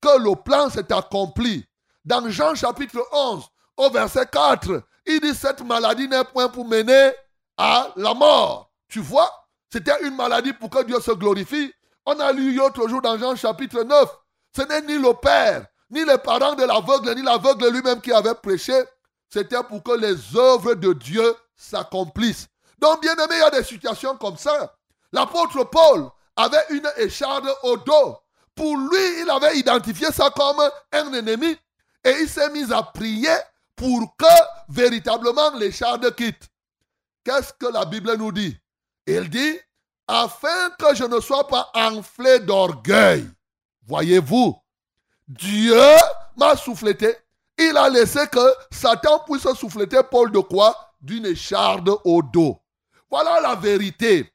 que le plan s'est accompli. Dans Jean chapitre 11, au verset 4, il dit cette maladie n'est point pour mener à la mort. Tu vois, c'était une maladie pour que Dieu se glorifie. On a lu l'autre jour dans Jean chapitre 9. Ce n'est ni le père, ni les parents de l'aveugle, ni l'aveugle lui-même qui avait prêché. C'était pour que les œuvres de Dieu s'accomplissent. Donc, bien aimé, il y a des situations comme ça. L'apôtre Paul avait une écharde au dos. Pour lui, il avait identifié ça comme un ennemi et il s'est mis à prier pour que véritablement l'écharde quitte. qu'est-ce que la Bible nous dit? Il dit, afin que je ne sois pas enflé d'orgueil. Voyez-vous, Dieu m'a souffleté. Il a laissé que Satan puisse souffleter Paul de quoi? D'une écharde au dos. Voilà la vérité.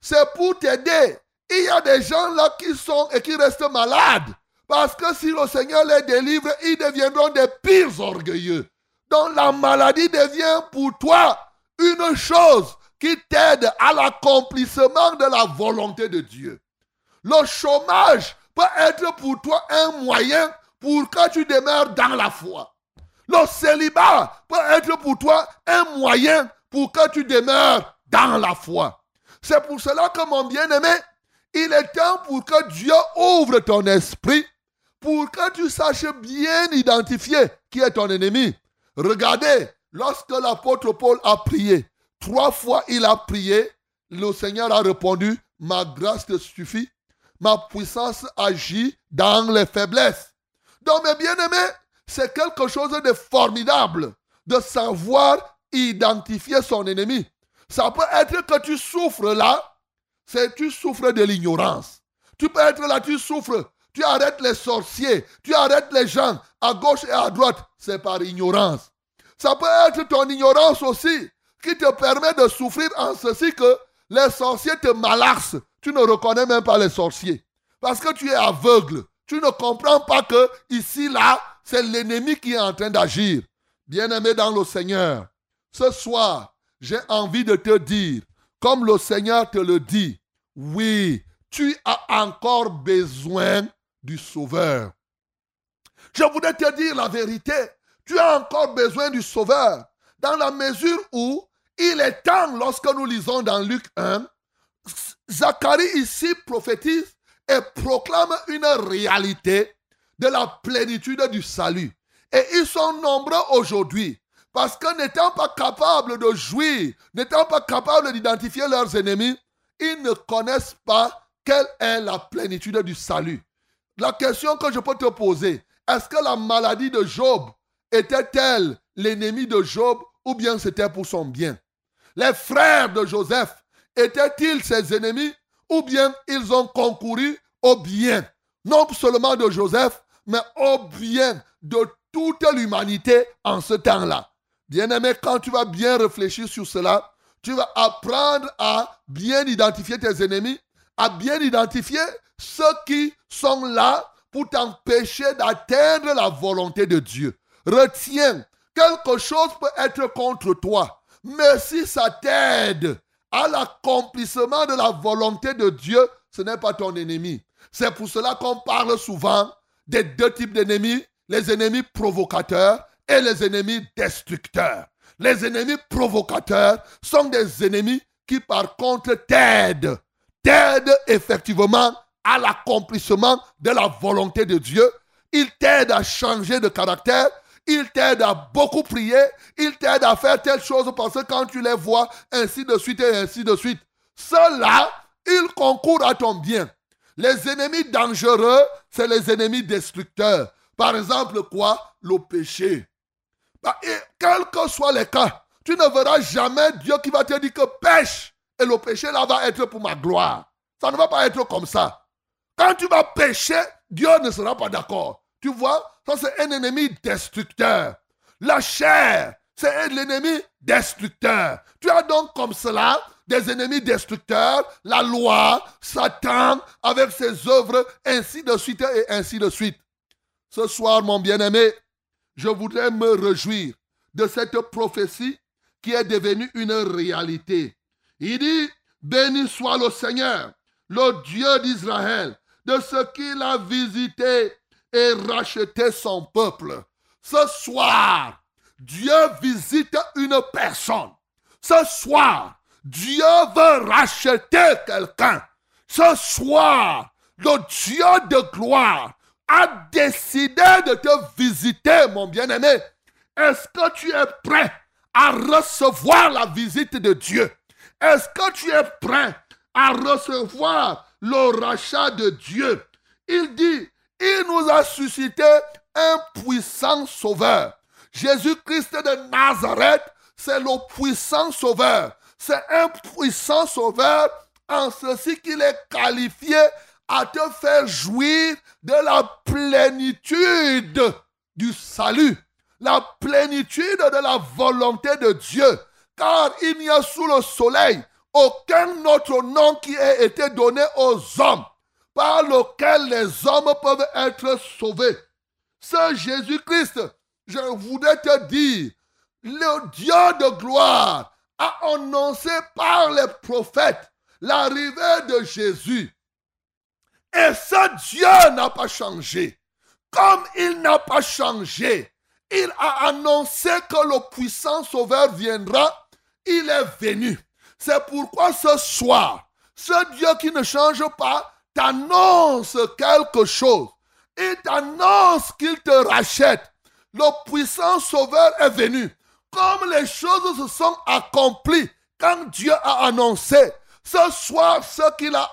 C'est pour t'aider. Il y a des gens là qui sont et qui restent malades. Parce que si le Seigneur les délivre, ils deviendront des pires orgueilleux. Donc la maladie devient pour toi une chose qui t'aide à l'accomplissement de la volonté de Dieu. Le chômage peut être pour toi un moyen pour que tu demeures dans la foi. Le célibat peut être pour toi un moyen pour que tu demeures dans la foi. C'est pour cela que mon bien-aimé, il est temps pour que Dieu ouvre ton esprit pour que tu saches bien identifier qui est ton ennemi. Regardez, lorsque l'apôtre Paul a prié, trois fois il a prié, le Seigneur a répondu, ma grâce te suffit, ma puissance agit dans les faiblesses. Donc mes bien-aimés, c'est quelque chose de formidable de savoir identifier son ennemi. Ça peut être que tu souffres là, c'est tu souffres de l'ignorance. Tu peux être là, tu souffres, tu arrêtes les sorciers, tu arrêtes les gens à gauche et à droite, c'est par ignorance. Ça peut être ton ignorance aussi qui te permet de souffrir en ceci que les sorciers te malaxent. Tu ne reconnais même pas les sorciers. Parce que tu es aveugle. Tu ne comprends pas que ici, là, c'est l'ennemi qui est en train d'agir. Bien-aimé dans le Seigneur, ce soir, j'ai envie de te dire, comme le Seigneur te le dit, oui, tu as encore besoin du Sauveur. Je voudrais te dire la vérité. Tu as encore besoin du Sauveur. Dans la mesure où il est temps, lorsque nous lisons dans Luc 1, Zacharie ici prophétise et proclame une réalité de la plénitude du salut. Et ils sont nombreux aujourd'hui parce que n'étant pas capables de jouir, n'étant pas capables d'identifier leurs ennemis, ils ne connaissent pas quelle est la plénitude du salut. La question que je peux te poser, est-ce que la maladie de Job était-elle l'ennemi de Job ou bien c'était pour son bien? Les frères de Joseph étaient-ils ses ennemis ou bien ils ont concouru au bien, non seulement de Joseph, mais au bien de toute l'humanité en ce temps-là. Bien-aimé, quand tu vas bien réfléchir sur cela, tu vas apprendre à bien identifier tes ennemis, à bien identifier ceux qui sont là pour t'empêcher d'atteindre la volonté de Dieu. Retiens, quelque chose peut être contre toi, mais si ça t'aide l'accomplissement de la volonté de Dieu, ce n'est pas ton ennemi. C'est pour cela qu'on parle souvent des deux types d'ennemis, les ennemis provocateurs et les ennemis destructeurs. Les ennemis provocateurs sont des ennemis qui par contre t'aident, t'aident effectivement à l'accomplissement de la volonté de Dieu. Ils t'aident à changer de caractère. Ils t'aident à beaucoup prier. Ils t'aident à faire telle chose parce que quand tu les vois, ainsi de suite et ainsi de suite. Ceux-là, ils concourent à ton bien. Les ennemis dangereux, c'est les ennemis destructeurs. Par exemple, quoi? Le péché. Bah, et quels que soient les cas, tu ne verras jamais Dieu qui va te dire que pêche. Et le péché là va être pour ma gloire. Ça ne va pas être comme ça. Quand tu vas pécher, Dieu ne sera pas d'accord. Tu vois, ça c'est un ennemi destructeur. La chair, c'est l'ennemi destructeur. Tu as donc comme cela des ennemis destructeurs, la loi, Satan, avec ses œuvres, ainsi de suite et ainsi de suite. Ce soir, mon bien-aimé, je voudrais me réjouir de cette prophétie qui est devenue une réalité. Il dit, béni soit le Seigneur, le Dieu d'Israël, de ce qu'il a visité et racheté son peuple. Ce soir, Dieu visite une personne. Ce soir, Dieu veut racheter quelqu'un. Ce soir, le Dieu de gloire a décidé de te visiter, mon bien-aimé. Est-ce que tu es prêt à recevoir la visite de Dieu? Est-ce que tu es prêt à recevoir le rachat de Dieu? Il dit, il nous a suscité un puissant sauveur. Jésus-Christ de Nazareth, c'est le puissant sauveur. C'est un puissant sauveur en ceci qu'il est qualifié à te faire jouir de la plénitude du salut, la plénitude de la volonté de Dieu. Car il n'y a sous le soleil aucun autre nom qui ait été donné aux hommes par lequel les hommes peuvent être sauvés. C'est Jésus-Christ. Je voudrais te dire, le Dieu de gloire a annoncé par les prophètes l'arrivée de Jésus. Et ce Dieu n'a pas changé. Comme il n'a pas changé, il a annoncé que le puissant Sauveur viendra. Il est venu. C'est pourquoi ce soir, ce Dieu qui ne change pas t'annonce quelque chose. Il t'annonce qu'il te rachète. Le puissant Sauveur est venu. Comme les choses se sont accomplies quand Dieu a annoncé, ce soir, ce qu'il a,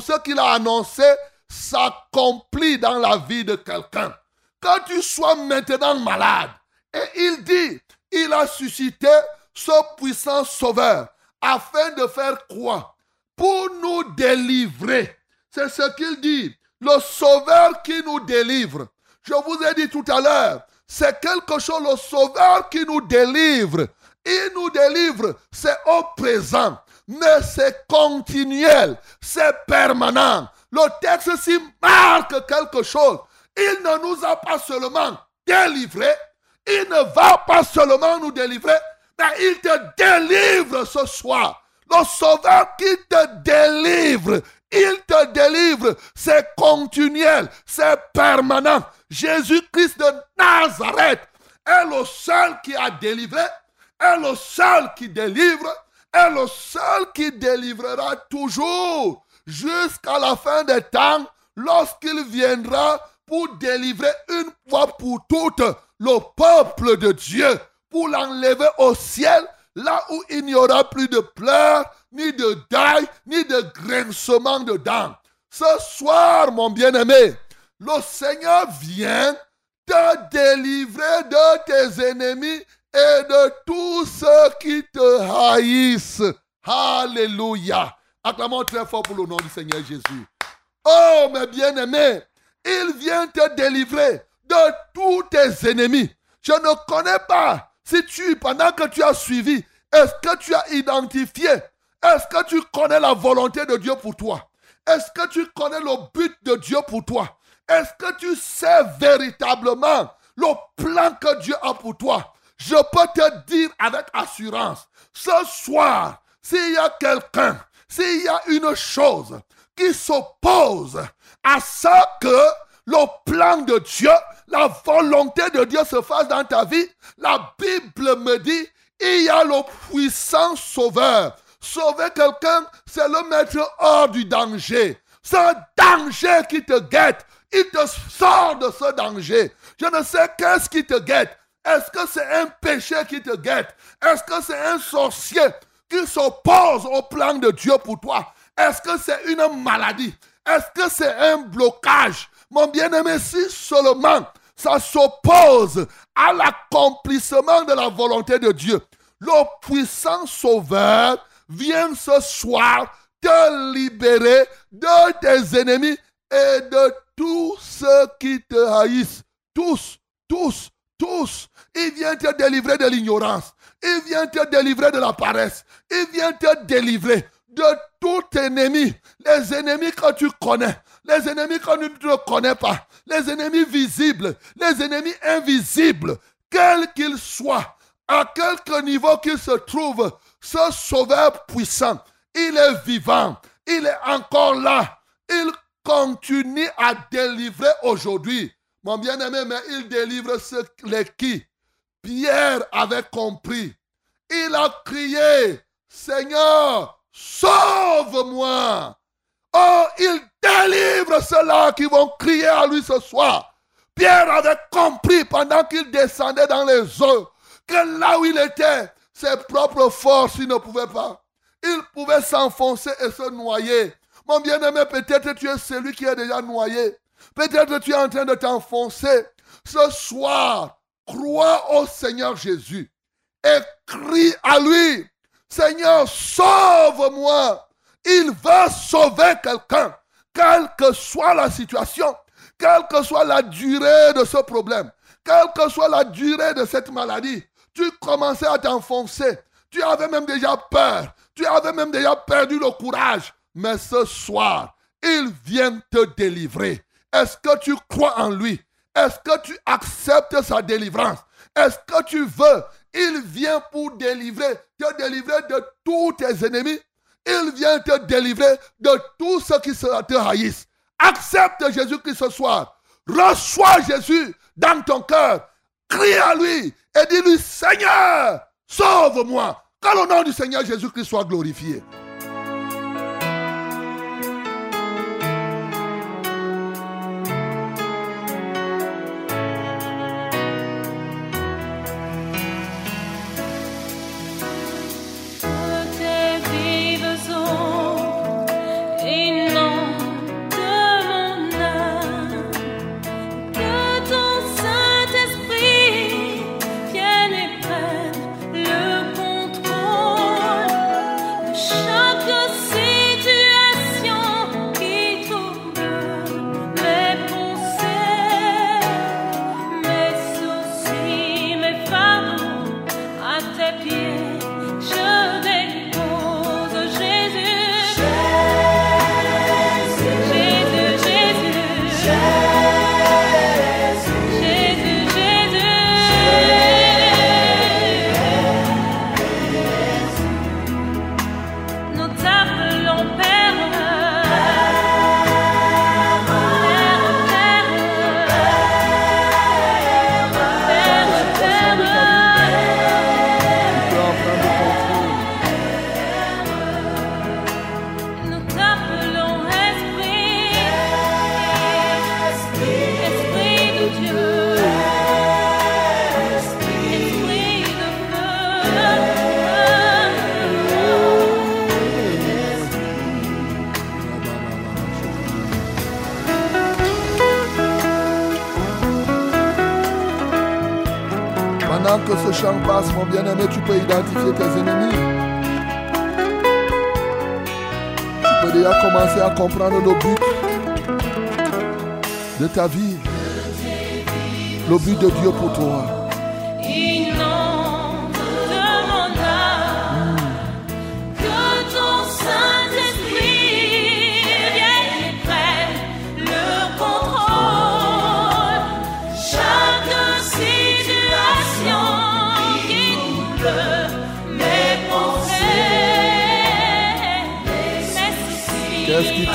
ce qu'il a annoncé s'accomplit dans la vie de quelqu'un. Quand tu sois maintenant malade, et il dit, il a suscité ce puissant sauveur afin de faire quoi? Pour nous délivrer. C'est ce qu'il dit. Le sauveur qui nous délivre. Je vous ai dit tout à l'heure, c'est quelque chose, le sauveur qui nous délivre. Il nous délivre, c'est au présent mais c'est continuel, c'est permanent. Le texte s'y marque quelque chose. Il ne nous a pas seulement délivrés, il ne va pas seulement nous délivrer, mais il te délivre ce soir. Le sauveur qui te délivre, il te délivre. C'est continuel, c'est permanent. Jésus-Christ de Nazareth est le seul qui a délivré, est le seul qui délivre, est le seul qui délivrera toujours jusqu'à la fin des temps lorsqu'il viendra pour délivrer une fois pour toutes le peuple de Dieu, pour l'enlever au ciel, là où il n'y aura plus de pleurs, ni de deuil, ni de grincement de dents. Ce soir, mon bien-aimé, le Seigneur vient te délivrer de tes ennemis et de tous ceux qui te haïssent. Alléluia. Acclamons très fort pour le nom du Seigneur Jésus. Oh, mes bien-aimés, il vient te délivrer de tous tes ennemis. Je ne connais pas si tu, pendant que tu as suivi, est-ce que tu as identifié, est-ce que tu connais la volonté de Dieu pour toi? Est-ce que tu connais le but de Dieu pour toi? Est-ce que tu sais véritablement le plan que Dieu a pour toi? je peux te dire avec assurance, ce soir, s'il y a quelqu'un, s'il y a une chose qui s'oppose à ce que le plan de Dieu, la volonté de Dieu se fasse dans ta vie, la Bible me dit, il y a le puissant sauveur. Sauver quelqu'un, c'est le mettre hors du danger. C'est un danger qui te guette. Il te sort de ce danger. Je ne sais qu'est-ce qui te guette. Est-ce que c'est un péché qui te guette? Est-ce que c'est un sorcier qui s'oppose au plan de Dieu pour toi? Est-ce que c'est une maladie? Est-ce que c'est un blocage? Mon bien-aimé, si seulement ça s'oppose à l'accomplissement de la volonté de Dieu, le puissant sauveur vient ce soir te libérer de tes ennemis et de tous ceux qui te haïssent. Tous, tous, tous. Il vient te délivrer de l'ignorance. Il vient te délivrer de la paresse. Il vient te délivrer de tout ennemi. Les ennemis que tu connais. Les ennemis tu ne connais pas. Les ennemis visibles. Les ennemis invisibles. Quels qu'ils soient. À quelque niveau qu'ils se trouvent. Ce sauveur puissant. Il est vivant. Il est encore là. Il continue à délivrer aujourd'hui. Mon bien-aimé, mais il délivre ceux les qui? Pierre avait compris. Il a crié, Seigneur, sauve-moi. Oh, il délivre ceux-là qui vont crier à lui ce soir. Pierre avait compris pendant qu'il descendait dans les eaux que là où il était, ses propres forces, il ne pouvait pas. Il pouvait s'enfoncer et se noyer. Mon bien-aimé, peut-être tu es celui qui est déjà noyé. Peut-être tu es en train de t'enfoncer. Ce soir, crois au Seigneur Jésus et crie à lui. Seigneur, sauve-moi. Il veut sauver quelqu'un, quelle que soit la situation, quelle que soit la durée de ce problème, quelle que soit la durée de cette maladie. Tu commençais à t'enfoncer. Tu avais même déjà peur. Tu avais même déjà perdu le courage. Mais ce soir, il vient te délivrer. Est-ce que tu crois en lui? Est-ce que tu acceptes sa délivrance? Est-ce que tu veux? Il vient pour délivrer, te délivrer de tous tes ennemis. Il vient te délivrer de tous ceux qui te haïssent. Accepte Jésus-Christ ce soir. Reçois Jésus dans ton cœur. Crie à lui et dis-lui, Seigneur, sauve-moi. Que le nom du Seigneur Jésus-Christ soit glorifié. Tes ennemis. Tu peux déjà commencer à comprendre le but de ta vie. Le but de Dieu pour toi.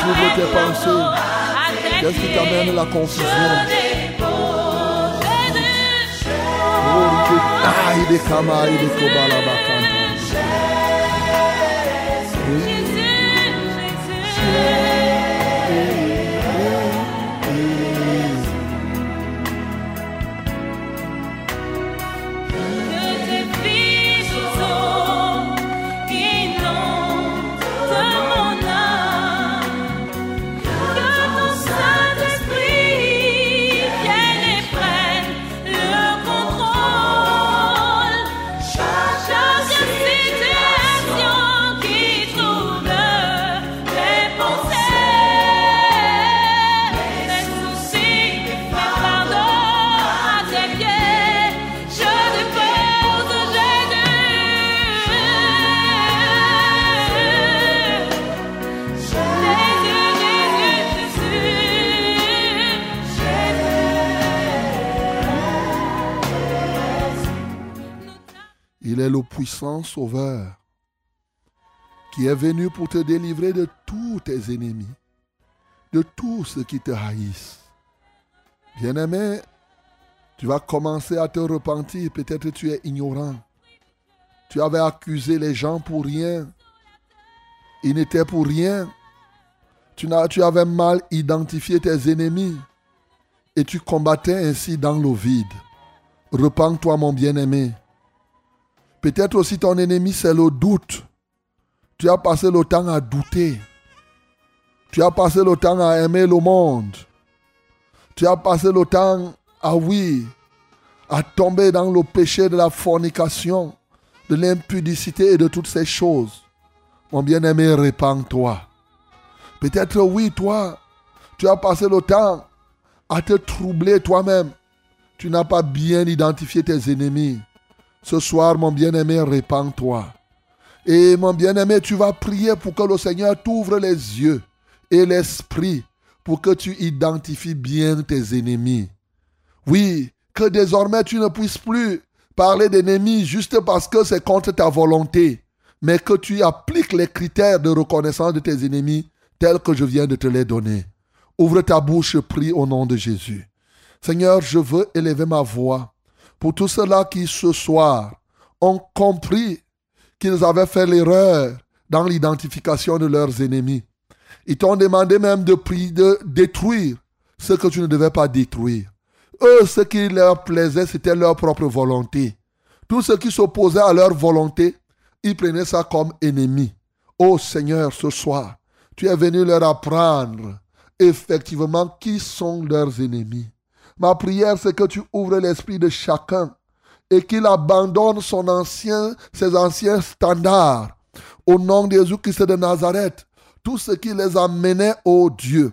Qu'est-ce qui trouble tes pensées Qu'est-ce qui t'amène la confusion? Oh, il est- ah, il est kama, il est koba, sauveur qui est venu pour te délivrer de tous tes ennemis, de tous ceux qui te haïssent. Bien-aimé, tu vas commencer à te repentir. Peut-être tu es ignorant. Tu avais accusé les gens pour rien. Ils n'étaient pour rien. Tu avais mal identifié tes ennemis. Et tu combattais ainsi dans le vide. Repends-toi, mon bien-aimé. Peut-être aussi ton ennemi, c'est le doute. Tu as passé le temps à douter. Tu as passé le temps à aimer le monde. Tu as passé le temps, ah oui, à tomber dans le péché de la fornication, de l'impudicité et de toutes ces choses. Mon bien-aimé, répands-toi. Peut-être oui, toi, tu as passé le temps à te troubler toi-même. Tu n'as pas bien identifié tes ennemis. Ce soir, mon bien-aimé, répands-toi. Et mon bien-aimé, tu vas prier pour que le Seigneur t'ouvre les yeux et l'esprit pour que tu identifies bien tes ennemis. Oui, que désormais tu ne puisses plus parler d'ennemis juste parce que c'est contre ta volonté, mais que tu appliques les critères de reconnaissance de tes ennemis tels que je viens de te les donner. Ouvre ta bouche, prie au nom de Jésus. Seigneur, je veux élever ma voix pour tous ceux-là qui ce soir ont compris qu'ils avaient fait l'erreur dans l'identification de leurs ennemis. Ils t'ont demandé même de détruire ce que tu ne devais pas détruire. Eux, ce qui leur plaisait, c'était leur propre volonté. Tout ce qui s'opposait à leur volonté, ils prenaient ça comme ennemi. Ô Seigneur, ce soir, tu es venu leur apprendre effectivement qui sont leurs ennemis. Ma prière, c'est que tu ouvres l'esprit de chacun et qu'il abandonne son ancien, ses anciens standards. Au nom de Jésus-Christ de Nazareth, tout ce qui les amenait au Dieu.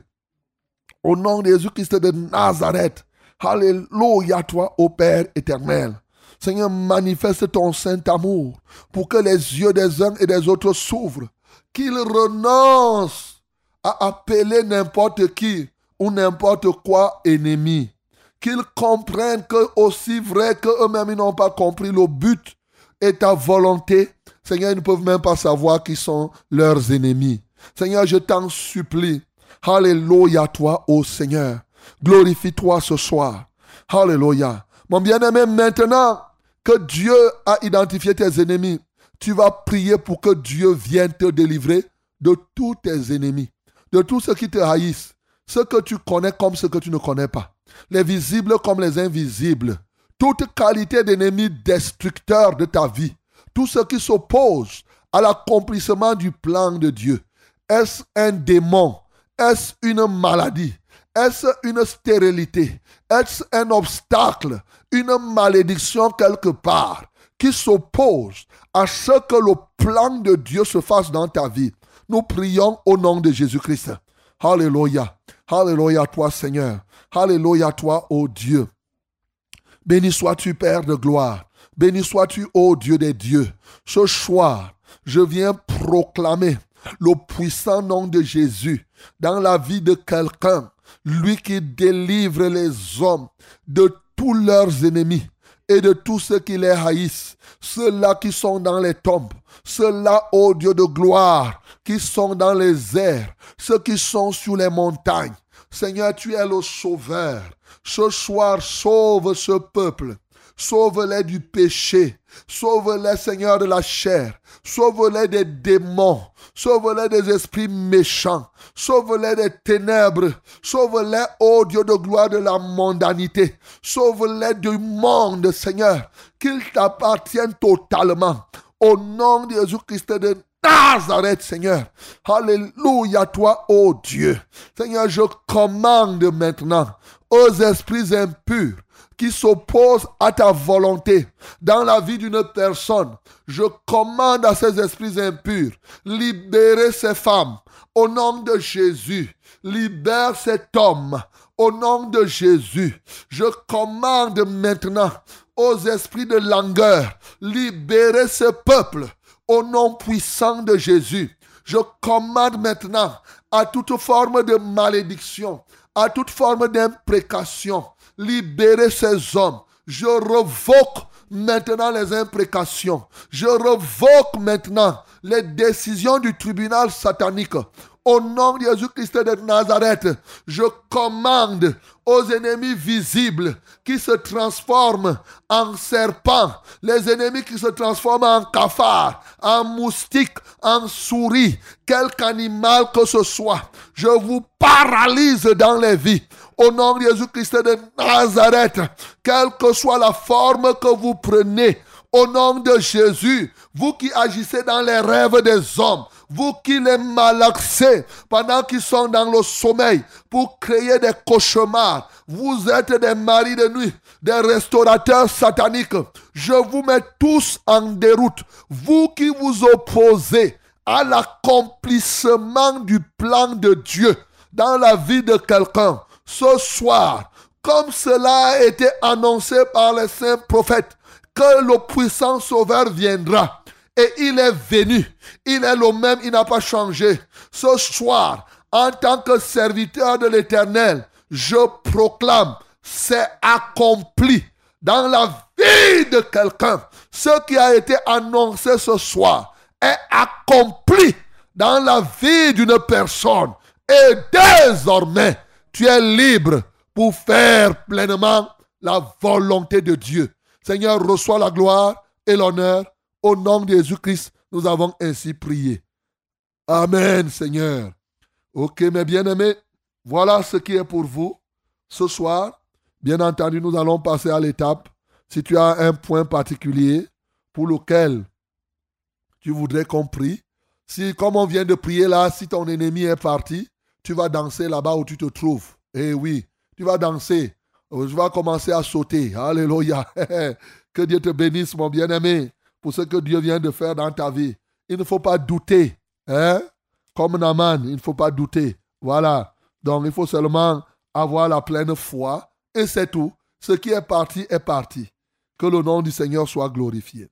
Au nom de Jésus-Christ de Nazareth, Alléluia toi, ô Père éternel. Seigneur, manifeste ton saint amour pour que les yeux des uns et des autres s'ouvrent, qu'ils renoncent à appeler n'importe qui ou n'importe quoi ennemi, qu'ils comprennent que aussi vrai qu'eux-mêmes n'ont pas compris le but et ta volonté, Seigneur, ils ne peuvent même pas savoir qui sont leurs ennemis. Seigneur, je t'en supplie. Alléluia toi, ô Seigneur. Glorifie-toi ce soir. Alléluia. Mon bien-aimé, maintenant que Dieu a identifié tes ennemis, tu vas prier pour que Dieu vienne te délivrer de tous tes ennemis, de tous ceux qui te haïssent, ceux que tu connais comme ceux que tu ne connais pas, les visibles comme les invisibles, toute qualité d'ennemi destructeur de ta vie, tous ceux qui s'opposent à l'accomplissement du plan de Dieu. Est-ce un démon? Est-ce une maladie? Est-ce une stérilité? Est-ce un obstacle? Une malédiction quelque part qui s'oppose à ce que le plan de Dieu se fasse dans ta vie Nous prions au nom de Jésus-Christ. Alléluia. Alléluia toi Seigneur. Alléluia toi, ô Dieu. Béni sois-tu, Père de gloire. Béni sois-tu, ô Dieu des dieux. Ce soir, je viens proclamer le puissant nom de Jésus dans la vie de quelqu'un, lui qui délivre les hommes de tous leurs ennemis et de tous ceux qui les haïssent, ceux-là qui sont dans les tombes, ceux-là, ô Dieu de gloire, qui sont dans les airs, ceux qui sont sur les montagnes. Seigneur, tu es le sauveur. Ce soir, sauve ce peuple. Sauve-les du péché. Sauve-les, Seigneur, de la chair. Sauve-les des démons. Sauve-les des esprits méchants. Sauve-les des ténèbres. Sauve-les, ô Dieu de gloire, de la mondanité. Sauve-les du monde, Seigneur. Qu'ils t'appartiennent totalement. Au nom de Jésus-Christ de Nazareth, Seigneur. Alléluia, toi, ô Dieu. Seigneur, je commande maintenant aux esprits impurs qui s'opposent à ta volonté dans la vie d'une personne. Je commande à ces esprits impurs, libérer ces femmes au nom de Jésus. Libère cet homme au nom de Jésus. Je commande maintenant aux esprits de langueur, libérer ce peuple au nom puissant de Jésus. Je commande maintenant à toute forme de malédiction, à toute forme d'imprécation, libérer ces hommes. Je revoque maintenant les imprécations. Je revoque maintenant les décisions du tribunal satanique. Au nom de Jésus-Christ de Nazareth, je commande aux ennemis visibles qui se transforment en serpents, les ennemis qui se transforment en cafards, en moustiques, en souris, quelque animal que ce soit. Je vous paralyse dans les vies. Au nom de Jésus-Christ de Nazareth, quelle que soit la forme que vous prenez, au nom de Jésus, vous qui agissez dans les rêves des hommes, Vous qui les malaxez pendant qu'ils sont dans le sommeil pour créer des cauchemars. Vous êtes des maris de nuit, des restaurateurs sataniques. Je vous mets tous en déroute. Vous qui vous opposez à l'accomplissement du plan de Dieu dans la vie de quelqu'un ce soir, comme cela a été annoncé par les saints prophètes, que le puissant sauveur viendra. Et il est venu. Il est le même, il n'a pas changé. Ce soir, en tant que serviteur de l'Éternel, je proclame, c'est accompli dans la vie de quelqu'un. Ce qui a été annoncé ce soir est accompli dans la vie d'une personne. Et désormais, tu es libre pour faire pleinement la volonté de Dieu. Seigneur, reçois la gloire et l'honneur. Au nom de Jésus-Christ, nous avons ainsi prié. Amen, Seigneur. Ok, mes bien-aimés, voilà ce qui est pour vous ce soir. Bien entendu, nous allons passer à l'étape. Si tu as un point particulier pour lequel tu voudrais qu'on prie, si, comme on vient de prier là, si ton ennemi est parti, tu vas danser là-bas où tu te trouves. Eh oui, tu vas danser. Tu vas commencer à sauter. Alléluia. [laughs] que Dieu te bénisse, mon bien-aimé, pour ce que Dieu vient de faire dans ta vie. Il ne faut pas douter. Hein? Comme Naman, il ne faut pas douter. Voilà. Donc, il faut seulement avoir la pleine foi. Et c'est tout. Ce qui est parti est parti. Que le nom du Seigneur soit glorifié.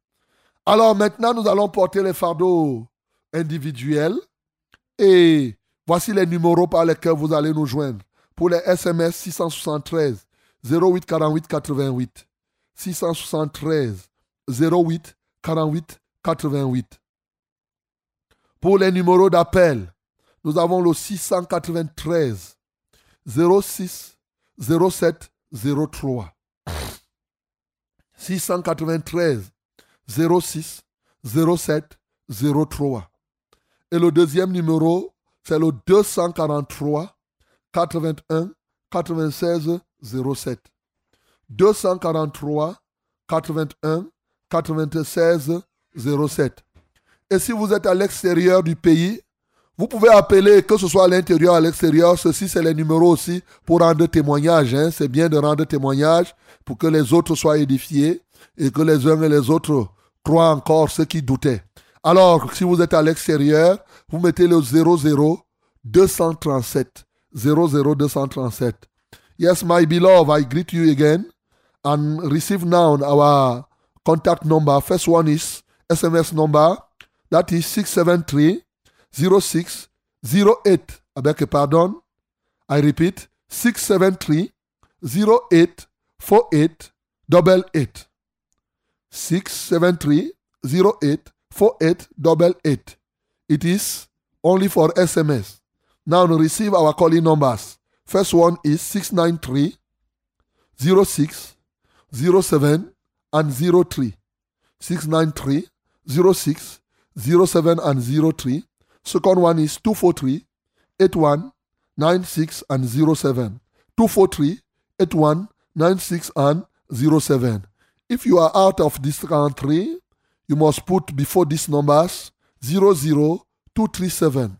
Alors maintenant, nous allons porter les fardeaux individuels. Et voici les numéros par lesquels vous allez nous joindre. Pour les SMS 673 08 48 88. 673 08 48 88. Pour les numéros d'appel, nous avons le 693 06 07 03. 693 06 07 03. Et le deuxième numéro, c'est le 243 81 96 07. 243 81 96 07. Et si vous êtes à l'extérieur du pays, vous pouvez appeler, que ce soit à l'intérieur ou à l'extérieur. Ceci, c'est les numéros aussi pour rendre témoignage. hein. C'est bien de rendre témoignage pour que les autres soient édifiés et que les uns et les autres croient encore ceux qui doutaient. Alors, si vous êtes à l'extérieur, vous mettez le 00 237. 00 237. Yes, my beloved, I greet you again and receive now our contact number. First one is SMS number. That is 673 06 08. I beg your pardon. I repeat 673 08 48 double eight. 673 08 48 double eight. It is only for SMS. Now to receive our calling numbers. First one is 693 06 07 and 03. 693 06 07 and 03. Second one is 243 81 96 and 07. 243 81 96 and 07. If you are out of this country, you must put before these numbers 00237.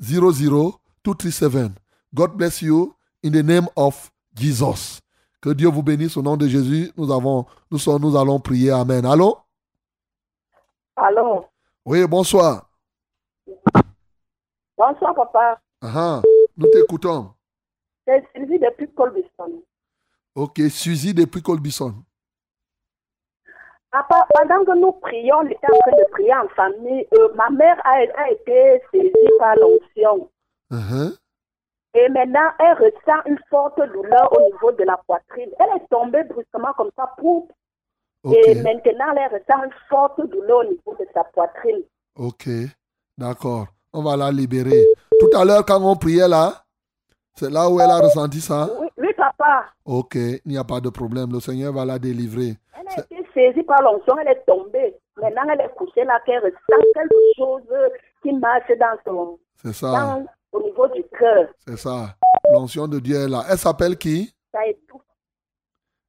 00237. God bless you in the name of Jesus. Que Dieu vous bénisse au nom de Jésus. Nous, avons, nous, sommes, nous allons prier. Amen. Allô? Allô? Oui, bonsoir. Bonsoir, papa. Ah, nous t'écoutons. C'est Sylvie depuis Colbiston. Ok, Suzy depuis Colbisson. Papa, pendant que nous prions, on était en train de prier en famille. euh, ma mère a, a été saisie par l'onction. Uh-huh. Et maintenant, elle ressent une forte douleur au niveau de la poitrine. Elle est tombée brusquement comme ça, pouf. Ok, Et maintenant, elle ressent une forte douleur au niveau de sa poitrine. ok, d'accord. On va la libérer. Tout à l'heure, quand on priait là, c'est là où elle a ressenti ça? Oui, oui, papa. Ok, il n'y a pas de problème. Le Seigneur va la délivrer. Elle a été saisie par l'onction, elle est tombée. Maintenant, elle est couchée là, qu'elle ressent quelque chose qui marche dans son, C'est ça, dans, au niveau du cœur. c'est ça. L'onction de Dieu est là. Elle s'appelle qui? Ça est tout.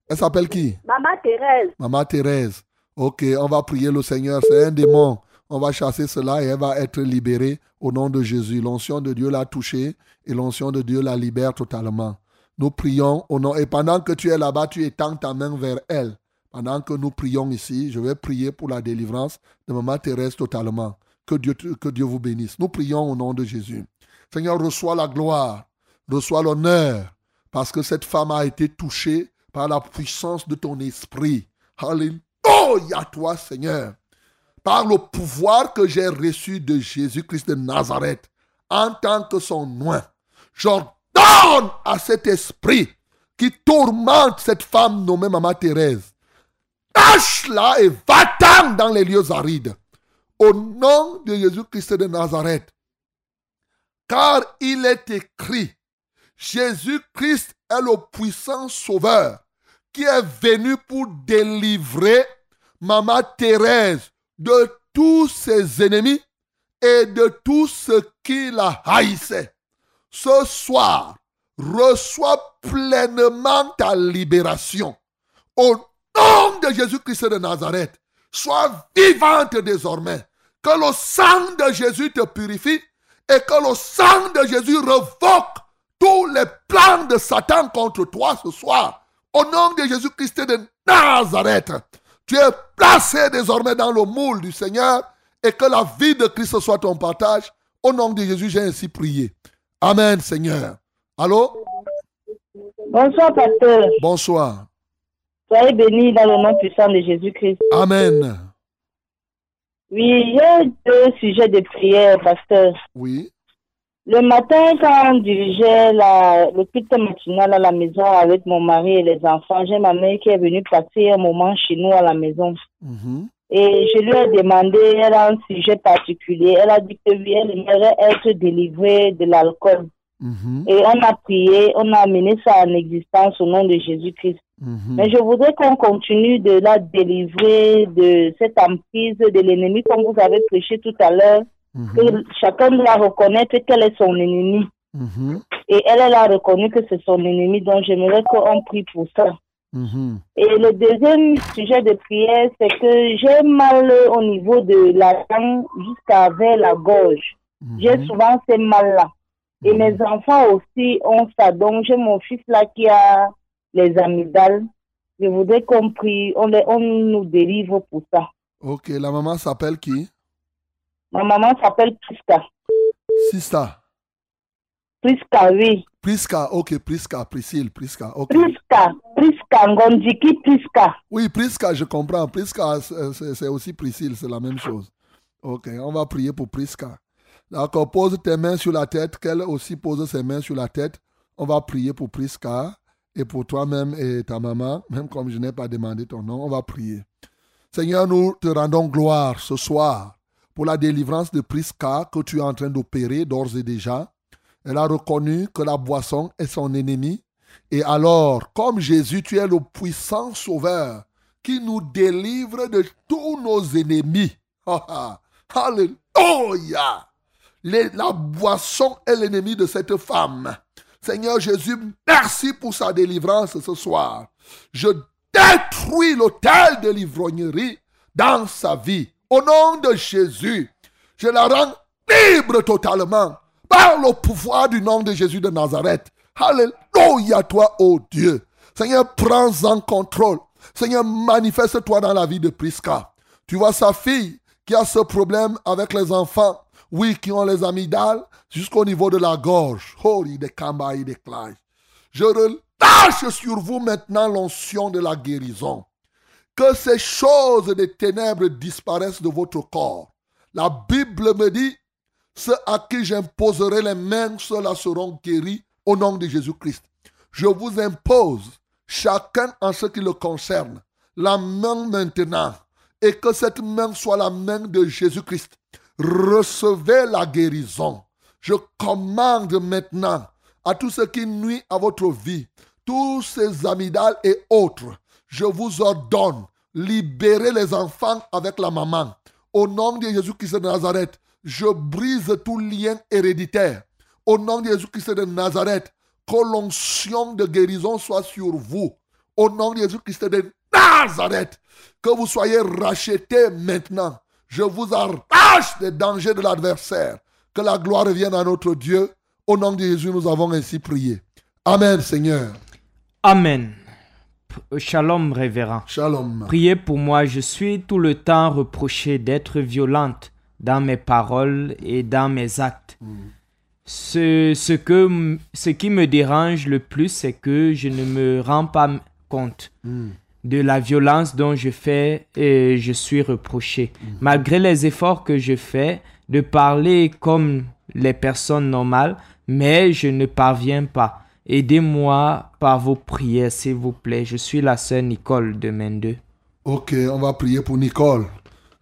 Elle s'appelle qui? Maman Thérèse, Maman Thérèse. Ok, on va prier le Seigneur. C'est un démon. On va chasser cela et elle va être libérée au nom de Jésus. L'onction de Dieu l'a touchée et l'onction de Dieu la libère totalement. Nous prions au nom. Et pendant que tu es là-bas, tu étends ta main vers elle. Pendant que nous prions ici, je vais prier pour la délivrance de Maman Thérèse totalement. Que Dieu, que Dieu vous bénisse. Nous prions au nom de Jésus. Seigneur, reçois la gloire, reçois l'honneur, parce que cette femme a été touchée par la puissance de ton esprit. Alléluia, toi, Seigneur. Par le pouvoir que j'ai reçu de Jésus-Christ de Nazareth, en tant que son nom, j'ordonne à cet esprit qui tourmente cette femme nommée Maman Thérèse. Lâche-la et va-t'en dans les lieux arides. Au nom de Jésus-Christ de Nazareth. Car il est écrit, Jésus-Christ est le puissant sauveur qui est venu pour délivrer Maman Thérèse de tous ses ennemis et de tous ceux qui la haïssaient. Ce soir, reçois pleinement ta libération. Au nom de Jésus-Christ de Nazareth, sois vivante désormais. Que le sang de Jésus te purifie et que le sang de Jésus revoque tous les plans de Satan contre toi ce soir. Au nom de Jésus-Christ de Nazareth, tu es placé désormais dans le moule du Seigneur et que la vie de Christ soit ton partage. Au nom de Jésus, j'ai ainsi prié. Amen, Seigneur. Allô? Bonsoir, pasteur. Bonsoir. Soyez bénis dans le nom puissant de Jésus-Christ. Amen. Oui, j'ai deux sujets de prière, pasteur. Oui. Le matin, quand on dirigeait la, le culte matinal à la maison avec mon mari et les enfants, j'ai ma mère qui est venue passer un moment chez nous à la maison. Mhm. Et je lui ai demandé, elle a un sujet particulier. Elle a dit que oui, elle aimerait être délivrée de l'alcool. Mhm. Et on a prié, on a amené ça en existence au nom de Jésus-Christ. Mhm. Mais je voudrais qu'on continue de la délivrer de cette emprise de l'ennemi, comme vous avez prêché tout à l'heure, Mhm. que chacun doit reconnaître quel est son ennemi. Et elle, elle a reconnu que c'est son ennemi, donc j'aimerais qu'on prie pour ça. Et le deuxième sujet de prière, c'est que j'ai mal au niveau de la langue jusqu'à vers la gorge. J'ai souvent ces mal-là. Et Mhm. mes enfants aussi ont ça. Donc, j'ai mon fils là qui a les amygdales. Je voudrais qu'on prie, on, les- on nous délivre pour ça. Ok, la maman s'appelle qui? Ma maman s'appelle Priska. Sista. Priska, oui. Priska, ok, Priska, Priscille, Priska, ok. Priska, Priska, Ngondiki Priska. Oui, Priska, je comprends. Priska, c'est aussi Priscille, c'est la même chose. Ok, on va prier pour Priska. D'accord, pose tes mains sur la tête, qu'elle aussi pose ses mains sur la tête. On va prier pour Priska et pour toi-même et ta maman, même comme je n'ai pas demandé ton nom, on va prier. Seigneur, nous te rendons gloire ce soir pour la délivrance de Priska que tu es en train d'opérer d'ores et déjà. Elle a reconnu que la boisson est son ennemi. Et alors, comme Jésus, tu es le puissant sauveur qui nous délivre de tous nos ennemis. [laughs] Alléluia. La boisson est l'ennemi de cette femme. Seigneur Jésus, merci pour sa délivrance ce soir. Je détruis l'autel de l'ivrognerie dans sa vie. Au nom de Jésus, je la rends libre totalement par le pouvoir du nom de Jésus de Nazareth. Alléluia, toi, ô Dieu. Seigneur, prends en contrôle. Seigneur, manifeste-toi dans la vie de Prisca. Tu vois sa fille qui a ce problème avec les enfants. Oui, qui ont les amygdales jusqu'au niveau de la gorge. Il décamba, il déclare. Je relâche sur vous maintenant l'onction de la guérison. Que ces choses des ténèbres disparaissent de votre corps. La Bible me dit, ceux à qui j'imposerai les mains, ceux-là seront guéris au nom de Jésus-Christ. Je vous impose, chacun en ce qui le concerne, la main maintenant, et que cette main soit la main de Jésus-Christ. Recevez la guérison. Je commande maintenant à tout ce qui nuit à votre vie, tous ces amygdales et autres, je vous ordonne, libérez les enfants avec la maman. Au nom de Jésus-Christ de Nazareth, je brise tout lien héréditaire. Au nom de Jésus-Christ de Nazareth, que l'onction de guérison soit sur vous. Au nom de Jésus-Christ de Nazareth, que vous soyez rachetés maintenant. Je vous arrache des dangers de l'adversaire. Que la gloire revienne à notre Dieu. Au nom de Jésus, nous avons ainsi prié. Amen, Seigneur. Amen. P- Shalom, révérend. Shalom. Priez pour moi, je suis tout le temps reproché d'être violente dans mes paroles et dans mes actes. Ce, ce, que, ce qui me dérange le plus, c'est que je ne me rends pas compte de la violence dont je fais et je suis reproché. Malgré les efforts que je fais de parler comme les personnes normales, mais je ne parviens pas. Aidez-moi par vos prières, s'il vous plaît. Je suis la sœur Nicole de Mendeux. Ok, on va prier pour Nicole.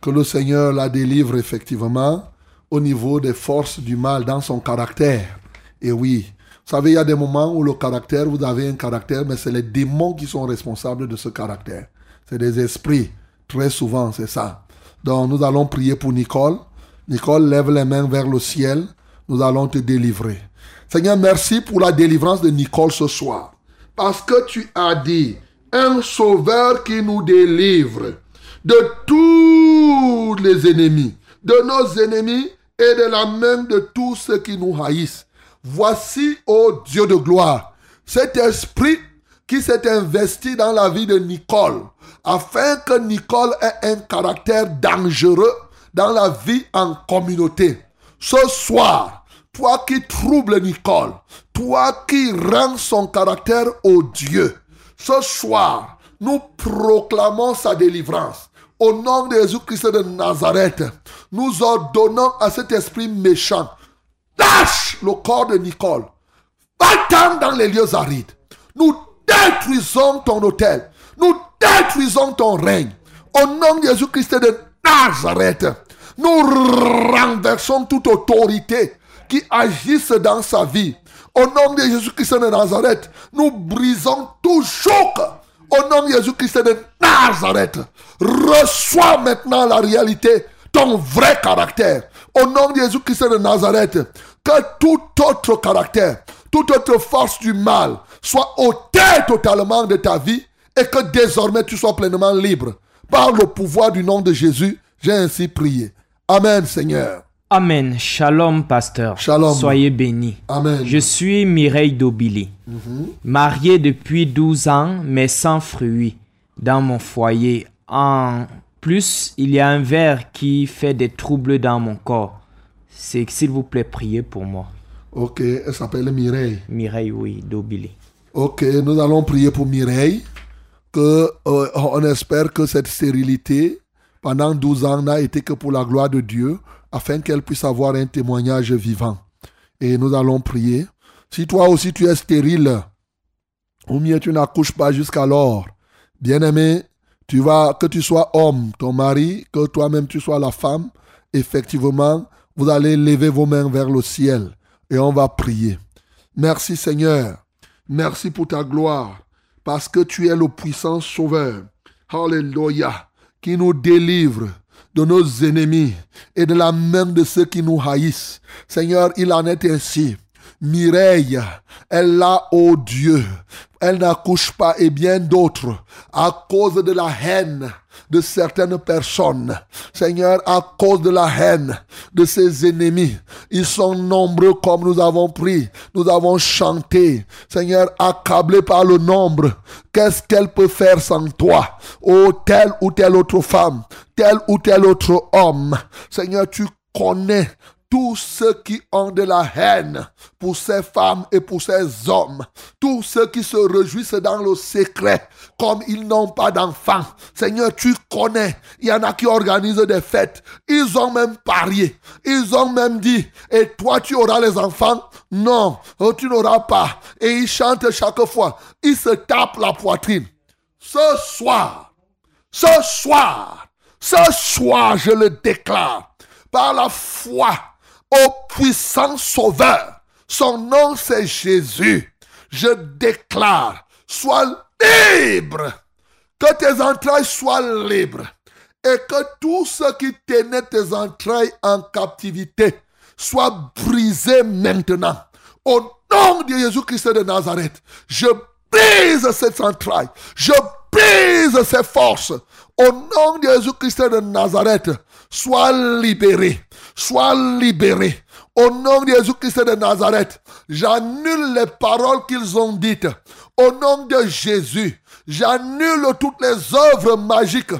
Que le Seigneur la délivre effectivement au niveau des forces du mal dans son caractère. Et oui, savez, il y a des moments où le caractère, vous avez un caractère, mais c'est les démons qui sont responsables de ce caractère. C'est des esprits. Très souvent, c'est ça. Donc, nous allons prier pour Nicole. Nicole, lève les mains vers le ciel. Nous allons te délivrer. Seigneur, merci pour la délivrance de Nicole ce soir. Parce que tu as dit, un sauveur qui nous délivre de tous les ennemis, de nos ennemis et de la main de tous ceux qui nous haïssent. Voici, ô Dieu de gloire, cet esprit qui s'est investi dans la vie de Nicole, afin que Nicole ait un caractère dangereux dans la vie en communauté. Ce soir, toi qui troubles Nicole, toi qui rends son caractère odieux, ce soir, nous proclamons sa délivrance. Au nom de Jésus-Christ de Nazareth, nous ordonnons à cet esprit méchant, le corps de Nicole, va-t'en dans les lieux arides. Nous détruisons ton hôtel, nous détruisons ton règne. Au nom de Jésus-Christ de Nazareth, nous renversons toute autorité qui agisse dans sa vie. Au nom de Jésus-Christ de Nazareth, nous brisons tout choc. Au nom de Jésus-Christ de Nazareth, reçois maintenant la réalité, ton vrai caractère. Au nom de Jésus-Christ de Nazareth, que tout autre caractère, toute autre force du mal soit ôtée totalement de ta vie et que désormais tu sois pleinement libre. Par le pouvoir du nom de Jésus, j'ai ainsi prié. Amen, Seigneur. Amen. Shalom, pasteur. Shalom. Soyez bénis. Amen. Je suis Mireille Dobili, mariée depuis 12 ans, mais sans fruits dans mon foyer. En plus, il y a un ver qui fait des troubles dans mon corps. C'est s'il vous plaît, priez pour moi. Ok, elle s'appelle Mireille. Mireille, oui, Dobili. Ok, nous allons prier pour Mireille. Que, euh, on espère que cette stérilité, pendant 12 ans, n'a été que pour la gloire de Dieu, afin qu'elle puisse avoir un témoignage vivant. Et nous allons prier. Si toi aussi tu es stérile, ou mieux tu n'accouches pas jusqu'alors, bien-aimé, tu vas, que tu sois homme, ton mari, que toi-même tu sois la femme, effectivement, vous allez lever vos mains vers le ciel et on va prier. Merci Seigneur. Merci pour ta gloire, parce que tu es le puissant sauveur. Alléluia. Qui nous délivre de nos ennemis et de la main de ceux qui nous haïssent. Seigneur, il en est ainsi. Mireille, elle a, ô Dieu, elle n'accouche pas et bien d'autres à cause de la haine de certaines personnes. Seigneur, à cause de la haine de ses ennemis, ils sont nombreux comme nous avons pris, nous avons chanté. Seigneur, accablé par le nombre, qu'est-ce qu'elle peut faire sans toi? Oh, telle ou telle autre femme, tel ou tel autre homme. Seigneur, tu connais tous ceux qui ont de la haine pour ces femmes et pour ces hommes, tous ceux qui se réjouissent dans le secret, comme ils n'ont pas d'enfants. Seigneur, tu connais. Il y en a qui organisent des fêtes. Ils ont même parié. Ils ont même dit, et toi tu auras les enfants? Non, tu n'auras pas. Et ils chantent chaque fois. Ils se tapent la poitrine. Ce soir, ce soir, ce soir, je le déclare, par la foi au puissant Sauveur. Son nom, c'est Jésus. Je déclare, sois libre. Que tes entrailles soient libres. Et que tout ce qui tenait tes entrailles en captivité soit brisé maintenant. Au nom de Jésus-Christ de Nazareth, je brise cette entraille. Je brise ces forces. Au nom de Jésus-Christ de Nazareth, sois libéré. Sois libéré. Au nom de Jésus-Christ de Nazareth, j'annule les paroles qu'ils ont dites. Au nom de Jésus, j'annule toutes les œuvres magiques,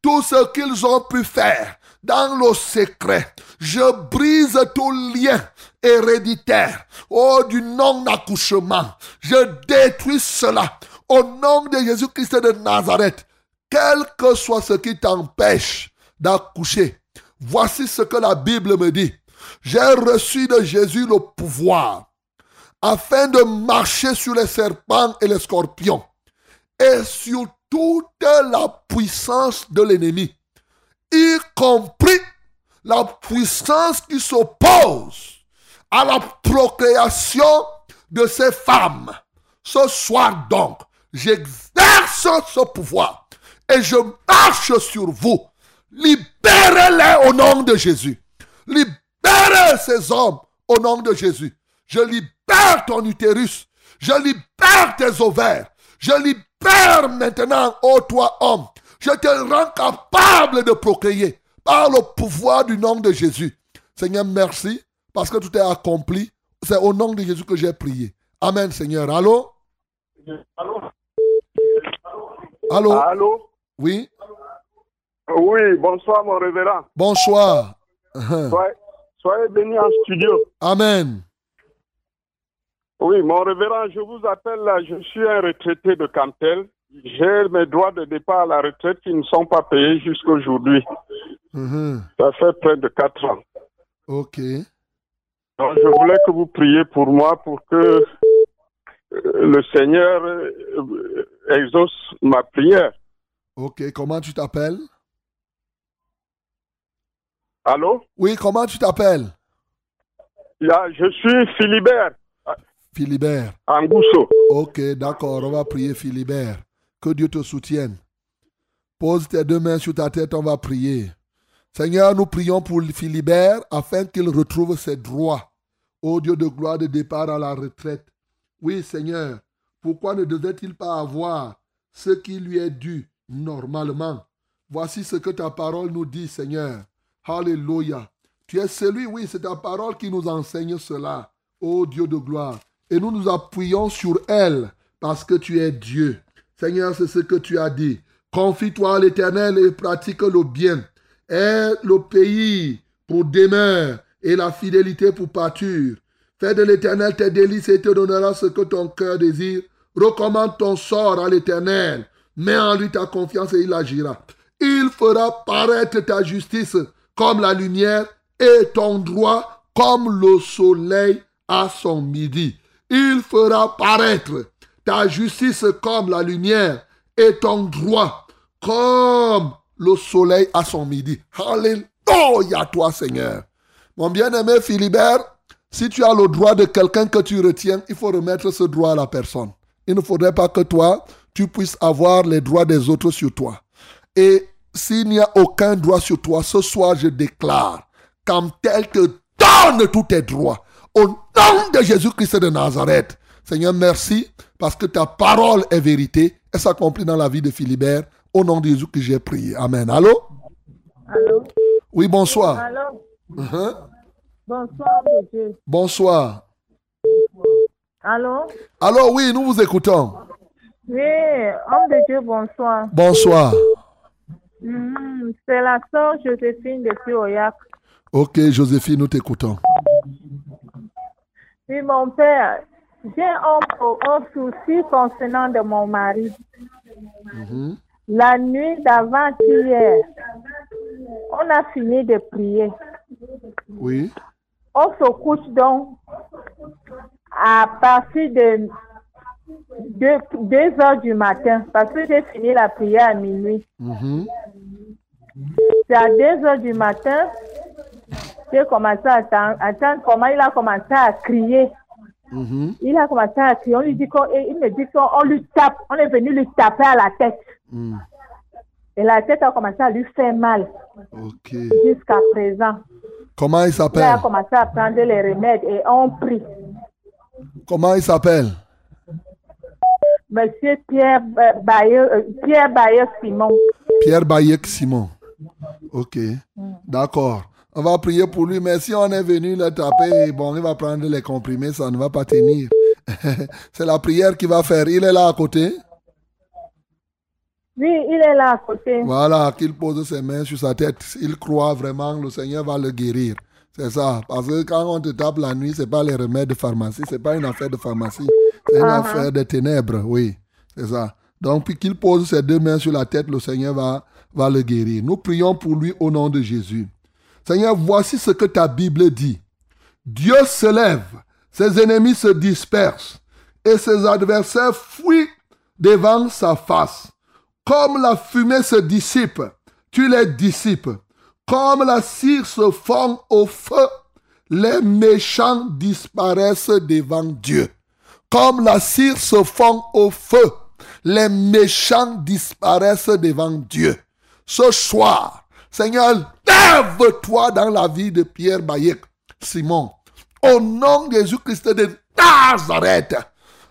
tout ce qu'ils ont pu faire dans le secret. Je brise tout lien héréditaire. Oh, du non-accouchement. Je détruis cela. Au nom de Jésus-Christ de Nazareth, quel que soit ce qui t'empêche d'accoucher, voici ce que la Bible me dit. J'ai reçu de Jésus le pouvoir afin de marcher sur les serpents et les scorpions et sur toute la puissance de l'ennemi, y compris la puissance qui s'oppose à la procréation de ces femmes. Ce soir donc, j'exerce ce pouvoir et je marche sur vous. Libérez-les au nom de Jésus. Libérez ces hommes au nom de Jésus. Je libère ton utérus. Je libère tes ovaires. Je libère maintenant, ô toi homme. Je te rends capable de procréer par le pouvoir du nom de Jésus. Seigneur, merci parce que tout est accompli. C'est au nom de Jésus que j'ai prié. Amen, Seigneur. Allô? Allô? Allô? Oui? Oui, bonsoir mon révérend. Bonsoir. [laughs] Soyez, soyez bénis en studio. Amen. Oui, mon révérend, je vous appelle là, je suis un retraité de Cantel. J'ai mes droits de départ à la retraite qui ne sont pas payés jusqu'à aujourd'hui. Mhm. Ça fait près de quatre ans. Ok. Donc, je voulais que vous priez pour moi pour que euh, le Seigneur euh, exauce ma prière. Ok. Comment tu t'appelles? Allô? Oui, comment tu t'appelles? Là, je suis Philibert Philibert. Angousso. Ok, d'accord. On va prier Philibert. Que Dieu te soutienne. Pose tes deux mains sur ta tête, on va prier. Seigneur, nous prions pour Philibert afin qu'il retrouve ses droits. Ô Dieu de gloire de départ à la retraite. Oui, Seigneur, pourquoi ne devait-il pas avoir ce qui lui est dû normalement? Voici ce que ta parole nous dit, Seigneur. Alléluia. Tu es celui, oui, c'est ta parole qui nous enseigne cela. Ô Dieu de gloire. Et nous nous appuyons sur elle parce que tu es Dieu. Seigneur, c'est ce que tu as dit. Confie-toi à l'Éternel et pratique le bien. Aie le pays pour demeure et la fidélité pour pâture. Fais de l'Éternel tes délices et te donnera ce que ton cœur désire. Recommande ton sort à l'Éternel. Mets en lui ta confiance et il agira. Il fera paraître ta justice comme la lumière et ton droit comme le soleil à son midi. Il fera paraître ta justice comme la lumière et ton droit comme le soleil à son midi. Alléluia toi Seigneur. Mon bien-aimé Philibert, si tu as le droit de quelqu'un que tu retiens, il faut remettre ce droit à la personne. Il ne faudrait pas que toi, tu puisses avoir les droits des autres sur toi. Et s'il n'y a aucun droit sur toi, ce soir je déclare, quand elle te donne tous tes droits, au nom de Jésus-Christ de Nazareth. Seigneur, merci parce que ta parole est vérité et s'accomplit dans la vie de Philibert. Au nom de Jésus que j'ai prié. Amen. Allô? Allô? Oui, bonsoir. Allô? Uh-huh. Bonsoir, monsieur. Bonsoir. Allô? Allô, oui, nous vous écoutons. Oui, homme de Dieu, bonsoir. Bonsoir. Mhm, C'est la sœur Joséphine depuis Oyak. Ok, Joséphine, nous t'écoutons. Oui, mon père, j'ai un, souci concernant de mon mari. Mhm. La nuit d'avant-hier, on a fini de prier. Oui. On se couche donc à partir de 2 heures du matin parce que j'ai fini la prière à minuit. Mhm. C'est à 2 heures du matin, j'ai commencé à attendre, attendre comment il a commencé à crier. Mhm. Il a commencé à crier. On lui dit qu'on, il me dit qu'on lui tape. On est venu lui taper à la tête. Mm. Et la tête a commencé à lui faire mal jusqu'à présent. Comment il Il a s'appelle? commencé à prendre les remèdes et on prie. Comment il s'appelle? Monsieur Pierre euh, Bayer, euh, Pierre Bayer Simon. Pierre Bayek Simon. Ok. D'accord. On va prier pour lui, mais si on est venu le taper, bon, il va prendre les comprimés, ça ne va pas tenir. [laughs] C'est la prière qu'il va faire. Il est là à côté? Oui, il est là à côté. Voilà, qu'il pose ses mains sur sa tête. Il croit vraiment que le Seigneur va le guérir. C'est ça. Parce que quand on te tape la nuit, c'est pas les remèdes de pharmacie. C'est pas une affaire de pharmacie. C'est une Ah, affaire de ténèbres. Oui, c'est ça. Donc, puis qu'il pose ses deux mains sur la tête, le Seigneur va, va le guérir. Nous prions pour lui au nom de Jésus. Seigneur, voici ce que ta Bible dit. Dieu se lève, ses ennemis se dispersent et ses adversaires fuient devant sa face. Comme la fumée se dissipe, tu les dissipes. Comme la cire se fond au feu, les méchants disparaissent devant Dieu. Comme la cire se fond au feu, les méchants disparaissent devant Dieu. Ce soir, Seigneur, lève-toi dans la vie de Pierre Bayek, Simon. Au nom de Jésus-Christ de Nazareth.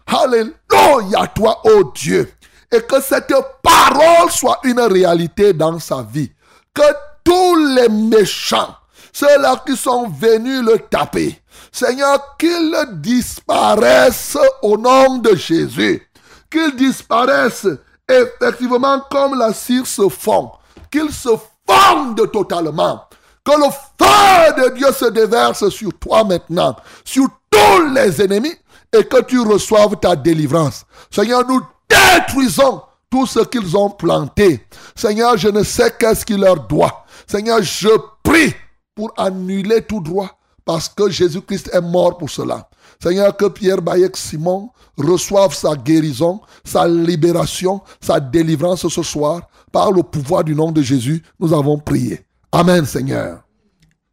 Alléluia, toi, ô Dieu. Et que cette parole soit une réalité dans sa vie. Que tous les méchants, ceux-là qui sont venus le taper, Seigneur, qu'ils disparaissent au nom de Jésus. Qu'ils disparaissent effectivement comme la cire se fond. Qu'ils se fondent totalement. Que le feu de Dieu se déverse sur toi maintenant, sur tous les ennemis, et que tu reçoives ta délivrance. Seigneur, nous détruisons tout ce qu'ils ont planté. Seigneur, je ne sais qu'est-ce qui leur doit. Seigneur, je prie pour annuler tout droit parce que Jésus-Christ est mort pour cela. Seigneur, que Pierre Bayek Simon reçoive sa guérison, sa libération, sa délivrance ce soir. Par le pouvoir du nom de Jésus, nous avons prié. Amen, Seigneur.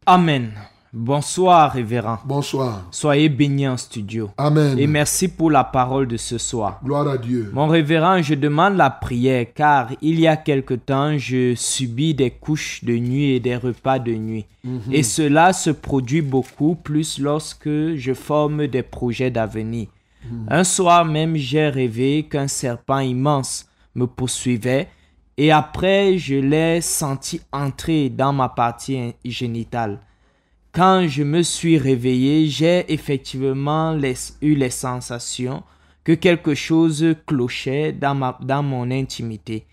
Amen. Bonsoir, révérend. Bonsoir. Soyez bénis en studio. Amen. Et merci pour la parole de ce soir. Gloire à Dieu. Mon révérend, je demande la prière car il y a quelque temps, je subis des couches de nuit et des repas de nuit. Et cela se produit beaucoup plus lorsque je forme des projets d'avenir. Un soir même, j'ai rêvé qu'un serpent immense me poursuivait et après, je l'ai senti entrer dans ma partie génitale. Quand je me suis réveillé, j'ai effectivement les- eu les sensations que quelque chose clochait dans, ma, dans mon intimité.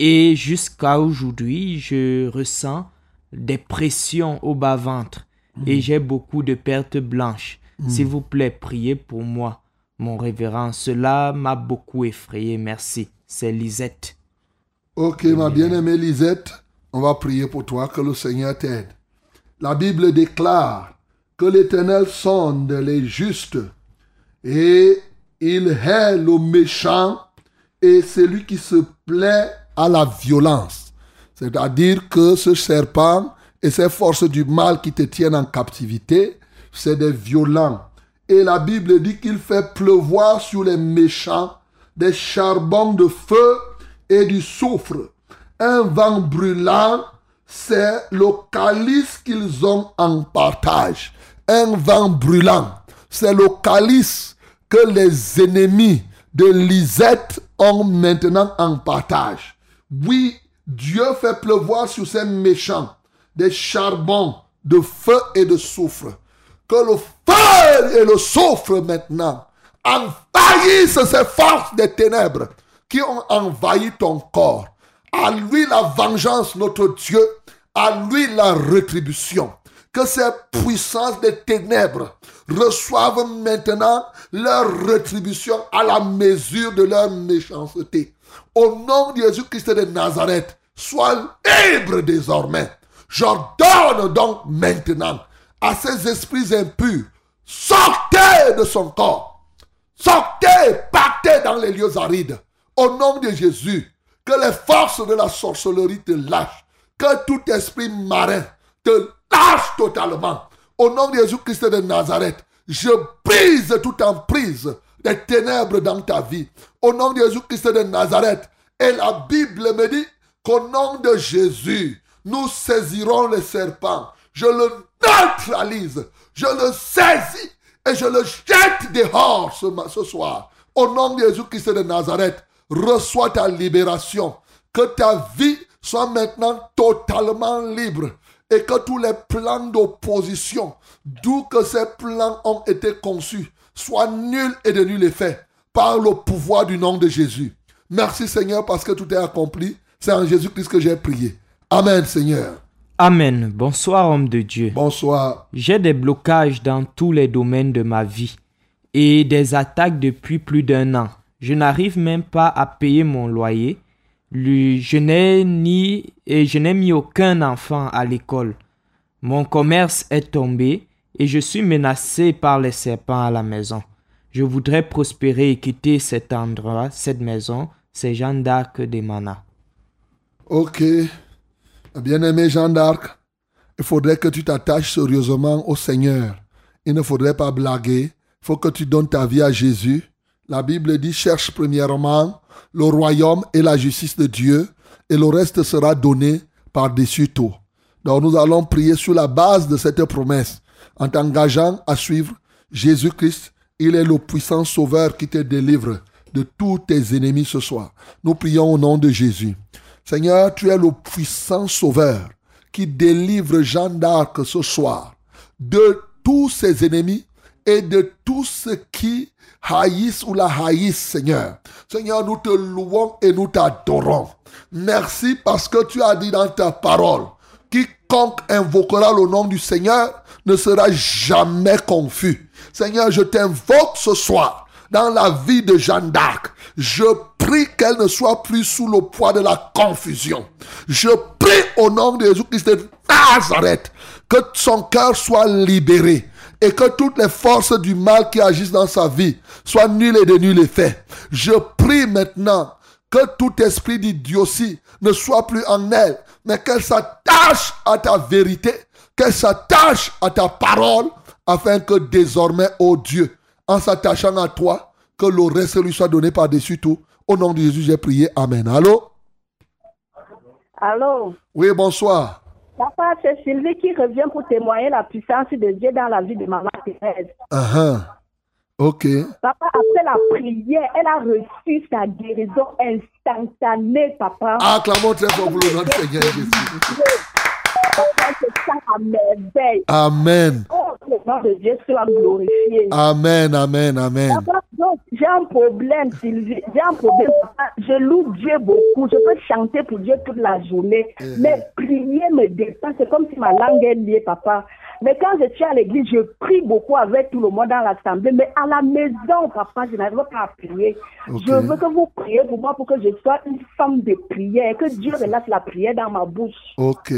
Et jusqu'à aujourd'hui, je ressens des pressions au bas-ventre et j'ai beaucoup de pertes blanches. S'il vous plaît, priez pour moi, mon révérend. Cela m'a beaucoup effrayé. Merci. C'est Lisette. Ok, ma bien-aimée Lisette, on va prier pour toi, que le Seigneur t'aide. La Bible déclare que l'Éternel sonde les justes et il hait le méchant et celui qui se plaît à la violence. C'est-à-dire que ce serpent et ces forces du mal qui te tiennent en captivité, c'est des violents. Et la Bible dit qu'il fait pleuvoir sur les méchants des charbons de feu et du soufre. Un vent brûlant, c'est le calice qu'ils ont en partage. Un vent brûlant, c'est le calice que les ennemis de Lisette ont maintenant en partage. Oui, Dieu fait pleuvoir sur ces méchants des charbons de feu et de soufre. Que le feu et le soufre maintenant envahissent ces forces des ténèbres qui ont envahi ton corps. À lui la vengeance, notre Dieu. À lui la rétribution. Que ces puissances des ténèbres reçoivent maintenant leur rétribution à la mesure de leur méchanceté. Au nom de Jésus-Christ de Nazareth, sois libre désormais. J'ordonne donc maintenant à ces esprits impurs, sortez de son corps. Sortez, partez dans les lieux arides. Au nom de Jésus, que les forces de la sorcellerie te lâchent. Que tout esprit marin te lâche totalement. Au nom de Jésus-Christ de Nazareth, je brise toute emprise des ténèbres dans ta vie. Au nom de Jésus-Christ de Nazareth. Et la Bible me dit qu'au nom de Jésus, nous saisirons le serpent. Je le neutralise. Je le saisis et je le jette dehors ce, soir. Au nom de Jésus-Christ de Nazareth, reçois ta libération. Que ta vie soit maintenant totalement libre et que tous les plans d'opposition, d'où que ces plans ont été conçus, soient nuls et de nul effet par le pouvoir du nom de Jésus. Merci Seigneur parce que tout est accompli. C'est en Jésus-Christ que j'ai prié. Amen Seigneur. Amen. Bonsoir, homme de Dieu. Bonsoir. J'ai des blocages dans tous les domaines de ma vie et des attaques depuis plus d'un an. Je n'arrive même pas à payer mon loyer. Je n'ai ni et je n'ai mis aucun enfant à l'école. Mon commerce est tombé et je suis menacé par les serpents à la maison. Je voudrais prospérer et quitter cet endroit, cette maison, ces Jeanne d'Arc des Manas. Ok. Bien-aimé Jean d'Arc, il faudrait que tu t'attaches sérieusement au Seigneur. Il ne faudrait pas blaguer. Il faut que tu donnes ta vie à Jésus. La Bible dit cherche premièrement le royaume et la justice de Dieu et le reste sera donné par-dessus tout. Donc nous allons prier sur la base de cette promesse en t'engageant à suivre Jésus-Christ. Il est le puissant sauveur qui te délivre de tous tes ennemis ce soir. Nous prions au nom de Jésus. Seigneur, tu es le puissant sauveur qui délivre Jeanne d'Arc ce soir de tous ses ennemis et de tous ceux qui haïssent ou la haïssent, Seigneur. Seigneur, nous te louons et nous t'adorons. Merci parce que tu as dit dans ta parole, quiconque invoquera le nom du Seigneur ne sera jamais confus. Seigneur, je t'invoque ce soir dans la vie de Jeanne d'Arc. Je prie qu'elle ne soit plus sous le poids de la confusion. Je prie au nom de Jésus-Christ de Nazareth que son cœur soit libéré et que toutes les forces du mal qui agissent dans sa vie soient nulles et de nul effet. Je prie maintenant que tout esprit d'idiotie ne soit plus en elle, mais qu'elle s'attache à ta vérité, qu'elle s'attache à ta parole, afin que désormais, ô Dieu, en s'attachant à toi, que le reste lui soit donné par-dessus tout. Au nom de Jésus, j'ai prié. Amen. Allô? Allô? Oui, bonsoir. Papa, c'est Sylvie qui revient pour témoigner la puissance de Dieu dans la vie de maman Thérèse. Uh-huh. Ok. Papa, après la prière, elle a reçu sa guérison instantanée, papa. Acclamons très fort pour le nom du Seigneur Jésus. Papa, c'est ça à merveille. Amen. Oh, le nom de Dieu soit glorifié. Amen, amen, amen. Papa, donc, j'ai un problème, Sylvie. J'ai un problème. Je loue Dieu beaucoup. Je peux chanter pour Dieu toute la journée. Mais prier me dépasse. C'est comme si ma langue est liée, papa. Mais quand je suis à l'église, je prie beaucoup avec tout le monde dans l'assemblée. Mais à la maison, papa, je n'arrive pas à prier. Je veux que vous priez pour moi pour que je sois une femme de prière. Que Dieu relâche la prière dans ma bouche. Ok,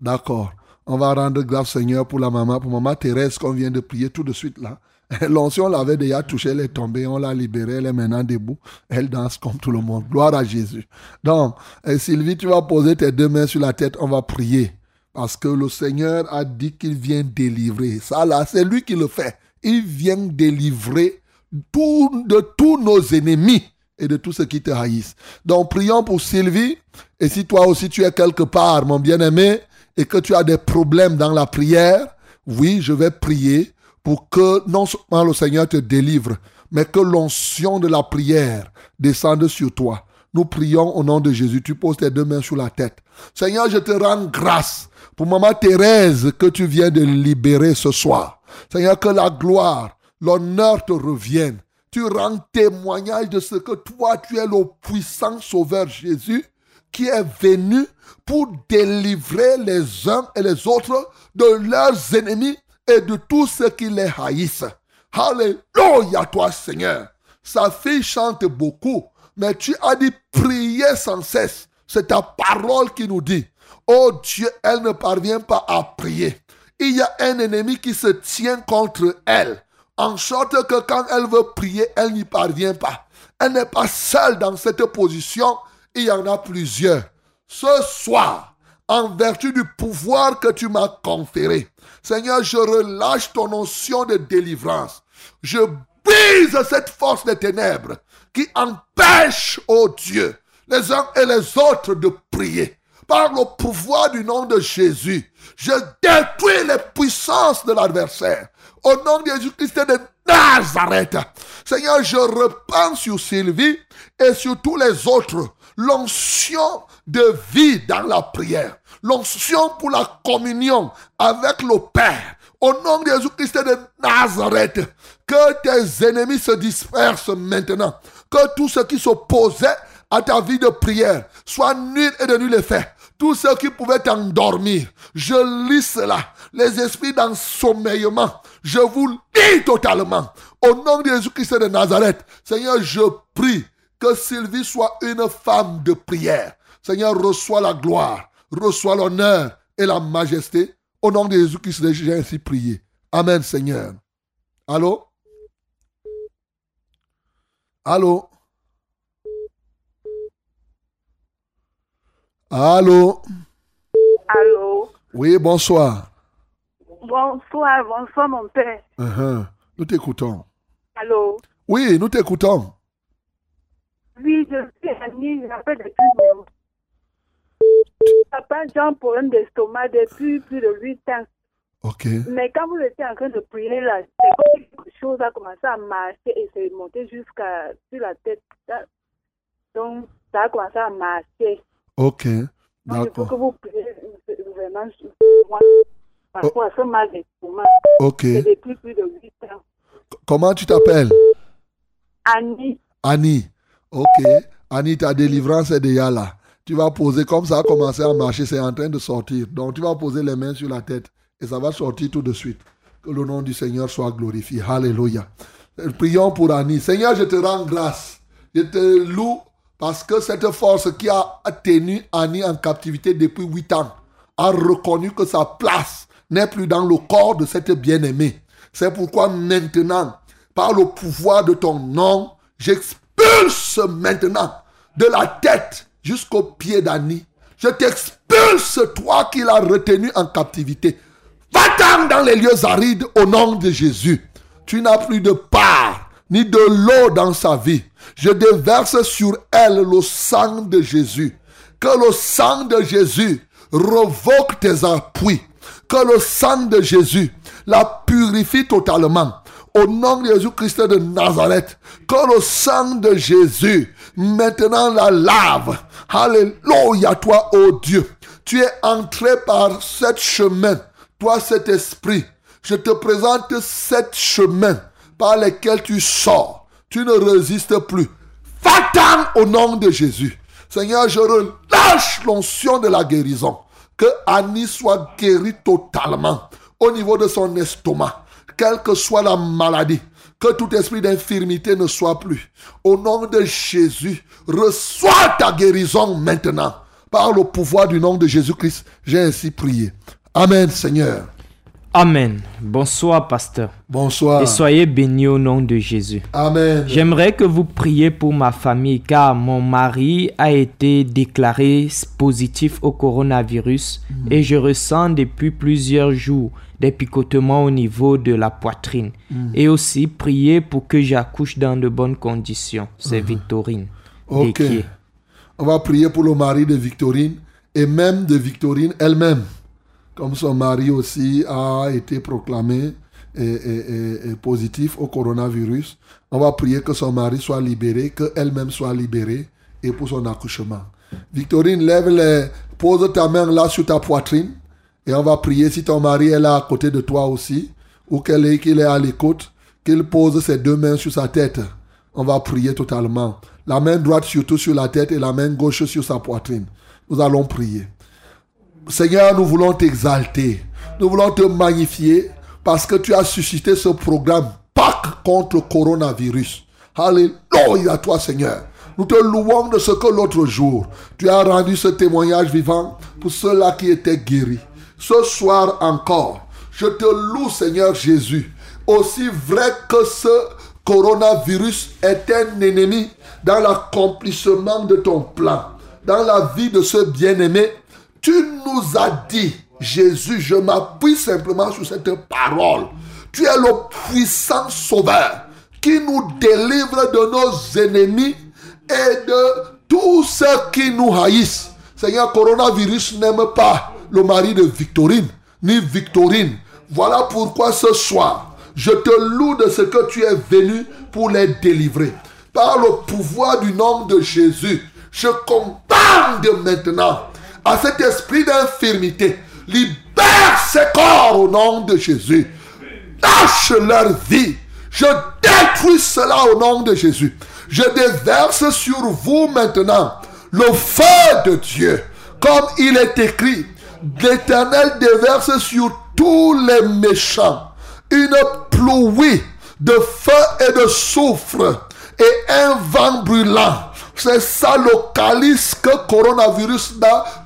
d'accord. On va rendre grâce Seigneur pour la maman, pour maman Thérèse qu'on vient de prier tout de suite là. [laughs] L'onction l'avait déjà touchée, elle est tombée, on l'a libérée, elle est maintenant debout. Elle danse comme tout le monde. Gloire à Jésus. Donc, euh, Sylvie, tu vas poser tes deux mains sur la tête, on va prier. Parce que le Seigneur a dit qu'il vient délivrer. Ça là, c'est lui qui le fait. Il vient délivrer tout- de tous nos ennemis et de tous ceux qui te haïssent. Donc, prions pour Sylvie. Et si toi aussi tu es quelque part, mon bien-aimé, et que tu as des problèmes dans la prière, oui, je vais prier pour que non seulement le Seigneur te délivre, mais que l'onction de la prière descende sur toi. Nous prions au nom de Jésus. Tu poses tes deux mains sur la tête. Seigneur, je te rends grâce pour maman Thérèse que tu viens de libérer ce soir. Seigneur, que la gloire, l'honneur te revienne. Tu rends témoignage de ce que toi, tu es le puissant sauveur Jésus qui est venu pour délivrer les uns et les autres de leurs ennemis et de tous ceux qui les haïssent. Alléluia toi Seigneur. Sa fille chante beaucoup, mais tu as dit prier sans cesse. C'est ta parole qui nous dit, oh Dieu, elle ne parvient pas à prier. Il y a un ennemi qui se tient contre elle, en sorte que quand elle veut prier, elle n'y parvient pas. Elle n'est pas seule dans cette position, il y en a plusieurs. Ce soir, en vertu du pouvoir que tu m'as conféré, Seigneur, je relâche ton notion de délivrance. Je brise cette force des ténèbres qui empêche, oh Dieu, les uns et les autres de prier. Par le pouvoir du nom de Jésus, je détruis les puissances de l'adversaire. Au nom de Jésus-Christ de Nazareth. Seigneur, je reprends sur Sylvie et sur tous les autres l'onction de vie dans la prière, l'onction pour la communion avec le Père. Au nom de Jésus-Christ de Nazareth, que tes ennemis se dispersent maintenant, que tout ce qui s'opposait à ta vie de prière soit nul et de nul effet. Tous ceux qui pouvaient t'endormir, je lis cela. Les esprits d'ensommeillement, je vous lis totalement. Au nom de Jésus-Christ de Nazareth, Seigneur, je prie que Sylvie soit une femme de prière. Seigneur, reçois la gloire, reçois l'honneur et la majesté. Au nom de Jésus-Christ, j'ai ainsi prié. Amen, Seigneur. Allô? Allô? Allô? Allô? Oui, bonsoir. Bonsoir, bonsoir mon père. Uh-huh. Nous t'écoutons. Allô? Oui, nous t'écoutons. Oui, je suis Annie, j'appelle depuis mon... Papa, j'ai un problème d'estomac depuis plus de 8 ans. Ok. Mais quand vous étiez en train de prier là, quelque chose a commencé à marcher et c'est monté jusqu'à sur la tête. Donc, ça a commencé à marcher. Ok. Faut que D'accord. vous priez vraiment moi par rapport à ce mal d'estomac. Ok. C'est depuis plus de 8 ans. Comment tu t'appelles? Annie, Annie. Ok. Annie, ta délivrance est déjà là. Tu vas poser, comme ça a commencé à marcher, c'est en train de sortir. Donc tu vas poser les mains sur la tête et ça va sortir tout de suite. Que le nom du Seigneur soit glorifié. Alléluia. Euh, Prions pour Annie. Seigneur, je te rends grâce. Je te loue parce que cette force qui a tenu Annie en captivité depuis huit ans a reconnu que sa place n'est plus dans le corps de cette bien-aimée. C'est pourquoi maintenant, par le pouvoir de ton nom, j'expulse maintenant de la tête jusqu'au pied d'Annie. Je t'expulse, toi qui l'as retenu en captivité. Va-t'en dans les lieux arides au nom de Jésus. Tu n'as plus de part ni de l'eau dans sa vie. Je déverse sur elle le sang de Jésus. Que le sang de Jésus revoque tes appuis. Que le sang de Jésus la purifie totalement. Au nom de Jésus-Christ de Nazareth, que le sang de Jésus maintenant la lave. Alléluia, toi, ô Dieu. Tu es entré par cet chemin, toi, cet esprit. Je te présente sept chemins par lesquels tu sors. Tu ne résistes plus. Va-t'en au nom de Jésus. Seigneur, je relâche l'onction de la guérison. Que Annie soit guérie totalement au niveau de son estomac, quelle que soit la maladie. Que tout esprit d'infirmité ne soit plus. Au nom de Jésus, reçois ta guérison maintenant. Par le pouvoir du nom de Jésus-Christ, j'ai ainsi prié. Amen, Seigneur. Amen. Bonsoir, pasteur. Bonsoir. Et soyez bénis au nom de Jésus. Amen. J'aimerais que vous priez pour ma famille car mon mari a été déclaré positif au coronavirus et je ressens depuis plusieurs jours des picotements au niveau de la poitrine. Et aussi prier pour que j'accouche dans de bonnes conditions. C'est Victorine. Ok. On va prier pour le mari de Victorine et même de Victorine elle-même. Comme son mari aussi a été proclamé et, et- et- et positif au coronavirus, on va prier que son mari soit libéré, qu'elle-même soit libérée et pour son accouchement. Victorine, lève les, pose ta main là sur ta poitrine et on va prier si ton mari est là à côté de toi aussi ou qu'il est à l'écoute, qu'il pose ses deux mains sur sa tête. On va prier totalement. La main droite surtout sur la tête et la main gauche sur sa poitrine. Nous allons prier. Seigneur, nous voulons t'exalter. Nous voulons te magnifier parce que tu as suscité ce programme Pâques contre le coronavirus. Alléluia à toi, Seigneur. Nous te louons de ce que l'autre jour, tu as rendu ce témoignage vivant pour ceux-là qui étaient guéris. Ce soir encore, je te loue, Seigneur Jésus. Aussi vrai que ce coronavirus est un ennemi dans l'accomplissement de ton plan, dans la vie de ce bien-aimé, tu nous as dit, Jésus, je m'appuie simplement sur cette parole. Tu es le puissant sauveur qui nous délivre de nos ennemis et de tous ceux qui nous haïssent. Seigneur, coronavirus n'aime pas le mari de Victorine, ni Victorine. Voilà pourquoi ce soir, Je te loue de ce que tu es venu pour les délivrer. Par le pouvoir du nom de Jésus, je commande maintenant à cet esprit d'infirmité, libère ces corps au nom de Jésus. Lâche leur vie. Je détruis cela au nom de Jésus. Je déverse sur vous maintenant le feu de Dieu. Comme il est écrit, l'Éternel déverse sur tous les méchants une pluie de feu et de soufre et un vent brûlant. C'est ça le calice que coronavirus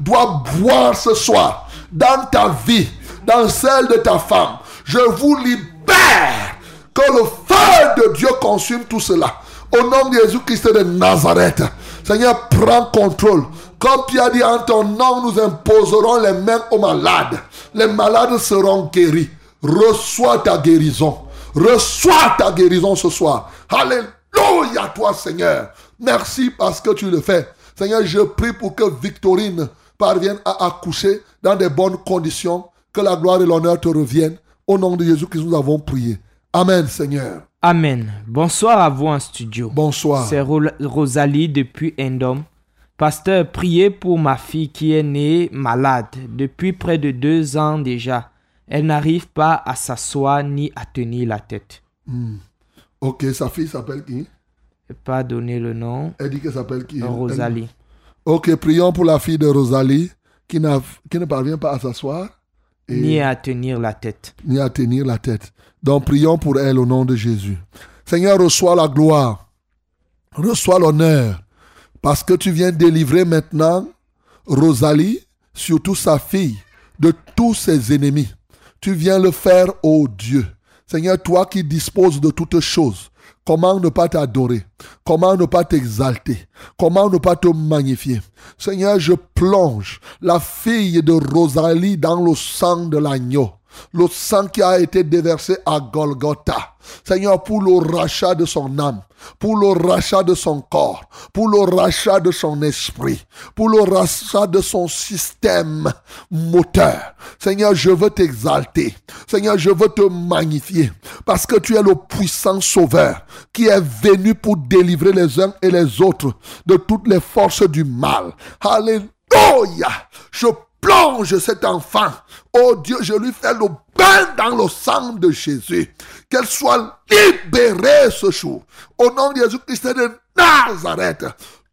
doit boire ce soir. Dans ta vie, dans celle de ta femme. Je vous libère. Que le feu de Dieu consume tout cela. Au nom de Jésus-Christ de Nazareth. Seigneur, prends contrôle. Comme tu as dit en ton nom, nous imposerons les mains aux malades. Les malades seront guéris. Reçois ta guérison. Reçois ta guérison ce soir. Alléluia toi Seigneur. Merci parce que tu le fais. Seigneur, je prie pour que Victorine parvienne à accoucher dans des bonnes conditions. Que la gloire et l'honneur te reviennent. Au nom de Jésus que nous avons prié. Amen Seigneur. Amen. Bonsoir à vous en studio. Bonsoir. C'est Ro- Rosalie depuis Endom. Pasteur, priez pour ma fille qui est née malade depuis près de deux ans déjà. Elle n'arrive pas à s'asseoir ni à tenir la tête. Hmm. Ok, sa fille s'appelle qui? Pas donner le nom. Elle dit qu'elle s'appelle qui? Rosalie. Elle- Ok, prions pour la fille de Rosalie qui, ne parvient pas à s'asseoir et- Ni à tenir la tête. ni à tenir la tête. Donc prions pour elle au nom de Jésus. Seigneur, reçois la gloire, reçois l'honneur, parce que tu viens délivrer maintenant Rosalie, surtout sa fille, de tous ses ennemis. Tu viens le faire, ô Dieu. Seigneur, toi qui disposes de toutes choses, comment ne pas t'adorer? Comment ne pas t'exalter? Comment ne pas te magnifier? Seigneur, je plonge la fille de Rosalie dans le sang de l'agneau le sang qui a été déversé à Golgotha. Seigneur, pour le rachat de son âme, pour le rachat de son corps, pour le rachat de son esprit, pour le rachat de son système moteur. Seigneur, je veux t'exalter. Seigneur, je veux te magnifier parce que tu es le puissant sauveur qui est venu pour délivrer les uns et les autres de toutes les forces du mal. Alléluia. Je plonge cet enfant. Oh Dieu, je lui fais le bain dans le sang de Jésus. Qu'elle soit libérée ce jour. Au nom de Jésus-Christ de Nazareth.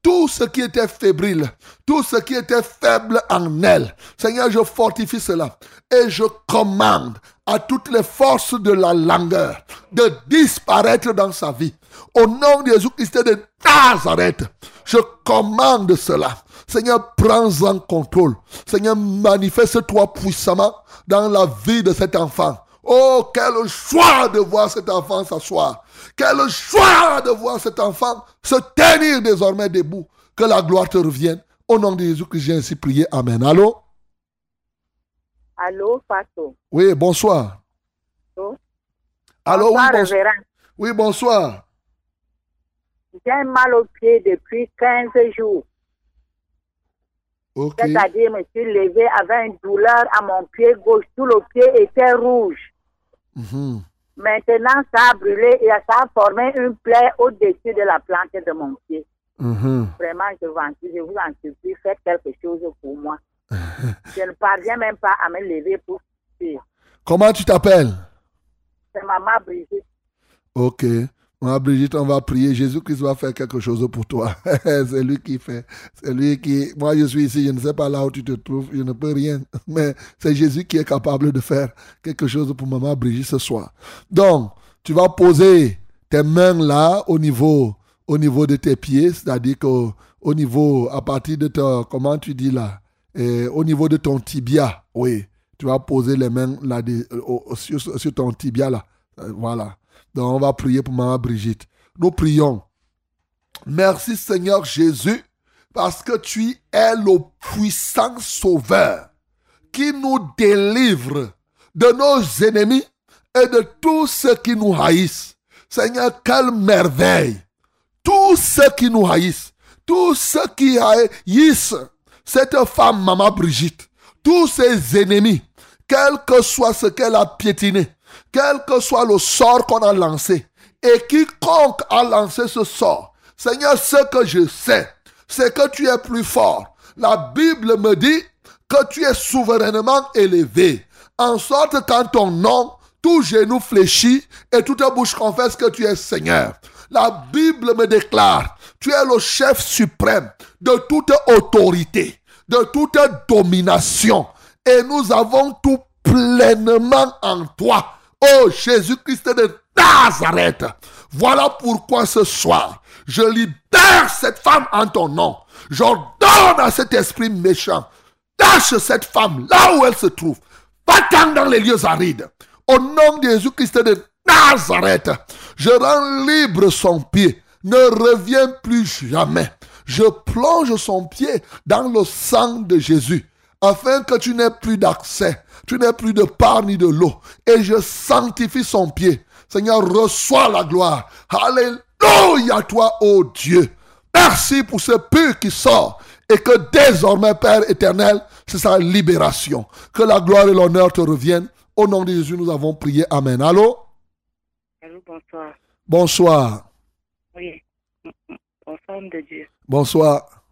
Tout ce qui était fébrile, tout ce qui était faible en elle, Seigneur, je fortifie cela et je commande à toutes les forces de la langueur de disparaître dans sa vie. Au nom de Jésus-Christ de Nazareth, je commande cela. Seigneur, prends en contrôle. Seigneur, manifeste-toi puissamment dans la vie de cet enfant. Oh, quelle joie de voir cet enfant s'asseoir. Quelle joie de voir cet enfant se tenir désormais debout. Que la gloire te revienne. Au nom de Jésus que j'ai ainsi prié. Amen. Allô? Allô, Pato. Oui, bonsoir. Allô? Allô, oui, Bonsoir, bonsoir. Oui, bonsoir. J'ai mal au pied depuis 15 jours. C'est-à-dire, je me suis levé avec une douleur à mon pied gauche. Tout le pied était rouge. Mhm. Maintenant, ça a brûlé et ça a formé une plaie au-dessus de la plante de mon pied. Mhm. Vraiment, je vous, en, je vous en supplie, faites quelque chose pour moi. [laughs] je ne parviens même pas à me lever pour suivre. Comment tu t'appelles? C'est maman Brigitte. Ok. Ma Brigitte, on va prier. Jésus-Christ va faire quelque chose pour toi. [laughs] c'est lui qui fait. C'est lui qui. Moi, je suis ici. Je ne sais pas là où tu te trouves. Je ne peux rien. Mais c'est Jésus qui est capable de faire quelque chose pour maman Brigitte ce soir. Donc, tu vas poser tes mains là au niveau, au niveau de tes pieds. C'est-à-dire qu'au au niveau, à partir de ton. Comment tu dis là? Eh, au niveau de ton tibia. Oui. Tu vas poser les mains là, sur ton tibia là. Euh, Voilà. Donc, on va prier pour Maman Brigitte. Nous prions. Merci Seigneur Jésus, parce que tu es le puissant sauveur qui nous délivre de nos ennemis et de tous ceux qui nous haïssent. Seigneur, quelle merveille. Tous ceux qui nous haïssent, tous ceux qui haïssent cette femme, Maman Brigitte, tous ses ennemis, quel que soit ce qu'elle a piétiné, quel que soit le sort qu'on a lancé, et quiconque a lancé ce sort, Seigneur, ce que je sais, c'est que tu es plus fort. La Bible me dit que tu es souverainement élevé, en sorte qu'en ton nom, tout genou fléchit et toute bouche confesse que tu es Seigneur. La Bible me déclare, tu es le chef suprême de toute autorité, de toute domination. Et nous avons tout pleinement en toi. Oh Jésus-Christ de Nazareth. Voilà pourquoi ce soir, je libère cette femme en ton nom. J'ordonne à cet esprit méchant, tâche cette femme là où elle se trouve. Va-t'en dans les lieux arides. Au nom de Jésus-Christ de Nazareth, je rends libre son pied. Ne reviens plus jamais. Je plonge son pied dans le sang de Jésus, afin que tu n'aies plus d'accès, tu n'aies plus de part ni de l'eau. Et je sanctifie son pied. Seigneur, reçois la gloire. Alléluia toi, ô Dieu. Merci pour ce puits qui sort et que désormais, Père éternel, c'est sa libération. Que la gloire et l'honneur te reviennent. Au nom de Jésus, nous avons prié. Amen. Allô? Allô, bonsoir. Bonsoir. Oui. Bonsoir, de Dieu. Bonsoir.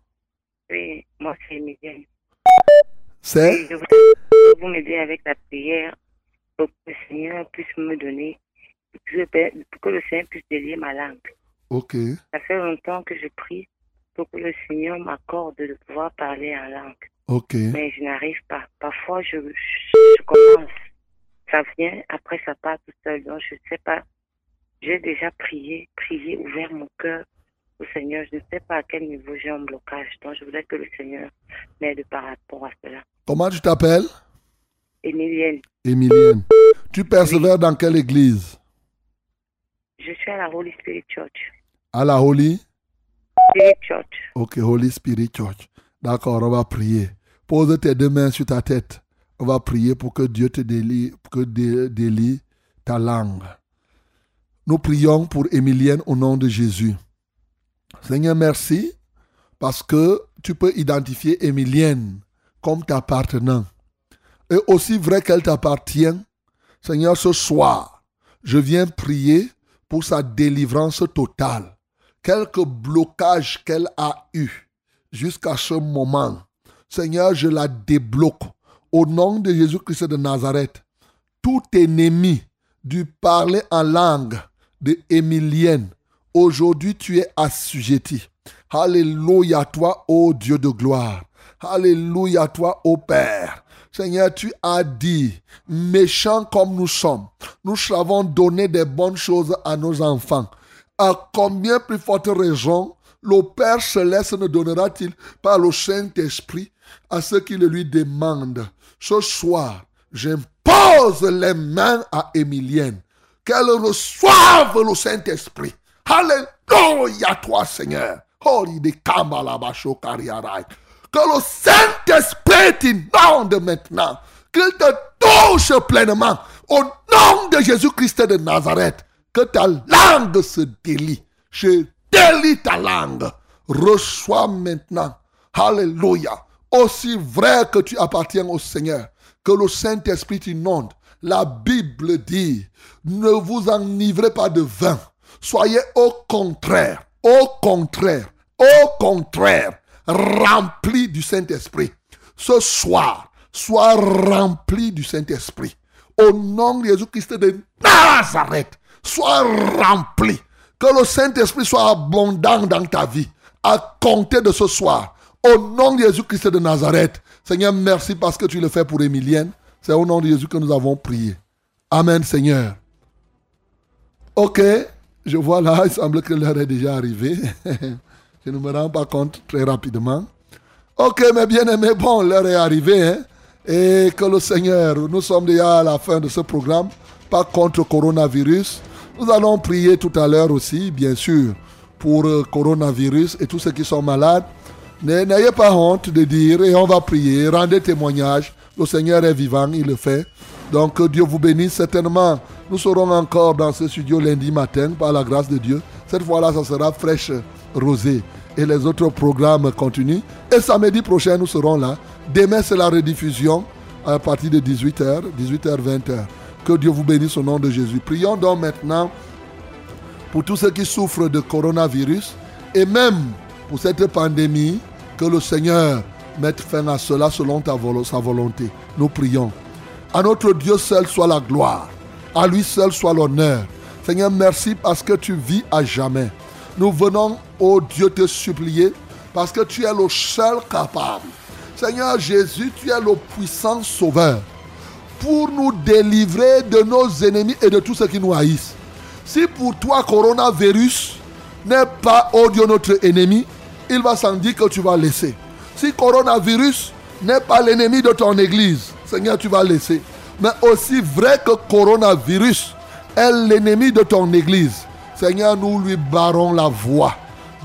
Oui, moi, c'est Emilienne. C'est? Que vous m'aider avec la prière pour que le Seigneur puisse me donner, pour que, je- pour que le Seigneur puisse délier ma langue. Ok. Ça fait longtemps que je prie pour que le Seigneur m'accorde de pouvoir parler en langue. Ok. Mais je n'arrive pas. Parfois, je, je, je commence. Ça vient, après ça part tout seul. Donc, je ne sais pas. J'ai déjà prié, prié, ouvert mon cœur au Seigneur. Je ne sais pas à quel niveau j'ai un blocage. Donc, je voudrais que le Seigneur m'aide par rapport à cela. Comment tu t'appelles? Emilienne, Emilienne. Tu persévères dans quelle église? je suis à la Holy Spirit Church. À la Holy? Spirit Church. Ok, Holy Spirit Church. D'accord, on va prier. Pose tes deux mains sur ta tête. On va prier pour que Dieu te délie, pour que délie ta langue. Nous prions pour Emilienne au nom de Jésus. Seigneur, merci parce que tu peux identifier Emilienne comme t'appartenant. Et aussi vrai qu'elle t'appartient, Seigneur, ce soir, je viens prier pour sa délivrance totale. Quelque blocage qu'elle a eu jusqu'à ce moment, Seigneur, je la débloque. Au nom de Jésus-Christ de Nazareth, tout ennemi du parler en langue de Émilienne, aujourd'hui tu es assujetti. Alléluia toi, ô Dieu de gloire. Alléluia toi, ô Père. Seigneur, tu as dit, méchants comme nous sommes, nous savons donner des bonnes choses à nos enfants. À combien plus forte raison le Père céleste ne donnera-t-il pas le Saint-Esprit à ceux qui le lui demandent? Ce soir, j'impose les mains à Émilienne, qu'elle reçoive le Saint-Esprit. Alléluia toi, Seigneur. Que le Saint-Esprit t'inonde maintenant. Qu'il te touche pleinement. Au nom de Jésus-Christ de Nazareth. Que ta langue se délie. Je délie ta langue. Reçois maintenant. Alléluia. Aussi vrai que tu appartiens au Seigneur. Que le Saint-Esprit t'inonde. La Bible dit, ne vous enivrez pas de vin. Soyez au contraire, au contraire, au contraire, remplis du Saint-Esprit. Ce soir, sois rempli du Saint-Esprit. Au nom de Jésus-Christ de Nazareth, sois rempli. Que le Saint-Esprit soit abondant dans ta vie. À compter de ce soir. Au nom de Jésus-Christ de Nazareth. Seigneur, merci parce que tu le fais pour Emilienne. C'est au nom de Jésus que nous avons prié. Amen, Seigneur. Ok, je vois là, il semble que l'heure est déjà arrivée. [laughs] je ne me rends pas compte très rapidement. Ok, mes bien-aimés, bon, l'heure est arrivée. hein. Et que le Seigneur, nous sommes déjà à la fin de ce programme, pas contre coronavirus. Nous allons prier tout à l'heure aussi, bien sûr, pour le coronavirus et tous ceux qui sont malades. N'ayez pas honte de dire, et on va prier, rendez témoignage. Le Seigneur est vivant, il le fait. Donc que Dieu vous bénisse certainement. Nous serons encore dans ce studio lundi matin par la grâce de Dieu. Cette fois-là, ça sera fraîche rosée. Et les autres programmes continuent. Et samedi prochain, nous serons là. Demain, c'est la rediffusion à partir de 18h, 18h, 20h. Que Dieu vous bénisse au nom de Jésus. Prions donc maintenant pour tous ceux qui souffrent de coronavirus et même pour cette pandémie, que le Seigneur mette fin à cela selon sa volonté. Nous prions. À notre Dieu seul soit la gloire. À lui seul soit l'honneur. Seigneur, merci parce que tu vis à jamais. Nous venons, ô Dieu, te supplier parce que tu es le seul capable. Seigneur Jésus, tu es le puissant sauveur pour nous délivrer de nos ennemis et de tous ceux qui nous haïssent. Si pour toi, coronavirus n'est pas, oh Dieu, notre ennemi, il va sans dire que tu vas laisser. Si coronavirus n'est pas l'ennemi de ton église, Seigneur, tu vas laisser. Mais aussi vrai que coronavirus est l'ennemi de ton église, Seigneur, nous lui barrons la voie.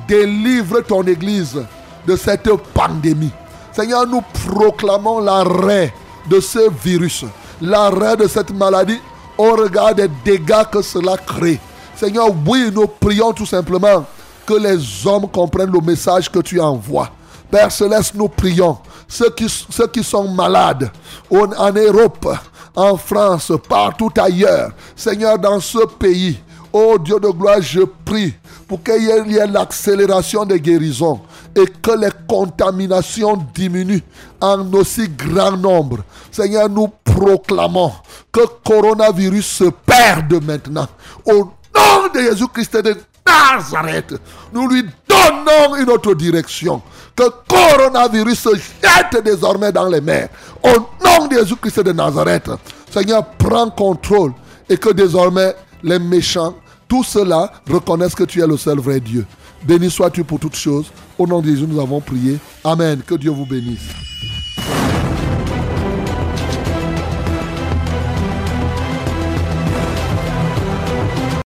Délivre ton église de cette pandémie. Seigneur, nous proclamons l'arrêt de ce virus, l'arrêt de cette maladie au regard des dégâts que cela crée. Seigneur, oui, nous prions tout simplement que les hommes comprennent le message que tu envoies. Père Céleste, nous prions. Ceux qui, ceux qui sont malades en, en Europe, en France, partout ailleurs. Seigneur, dans ce pays, oh Dieu de gloire, je prie pour qu'il y ait- l'accélération des guérisons et que les contaminations diminuent en aussi grand nombre. Seigneur, nous proclamons que coronavirus se perde maintenant. Au nom de Jésus-Christ de Nazareth, nous lui donnons une autre direction. Que coronavirus se jette désormais dans les mers. Au nom de Jésus-Christ de Nazareth, Seigneur, prends contrôle et que désormais les méchants, tous ceux-là reconnaissent que tu es le seul vrai Dieu. Béni sois-tu pour toutes choses. Au nom de Jésus, nous avons prié. Amen. Que Dieu vous bénisse.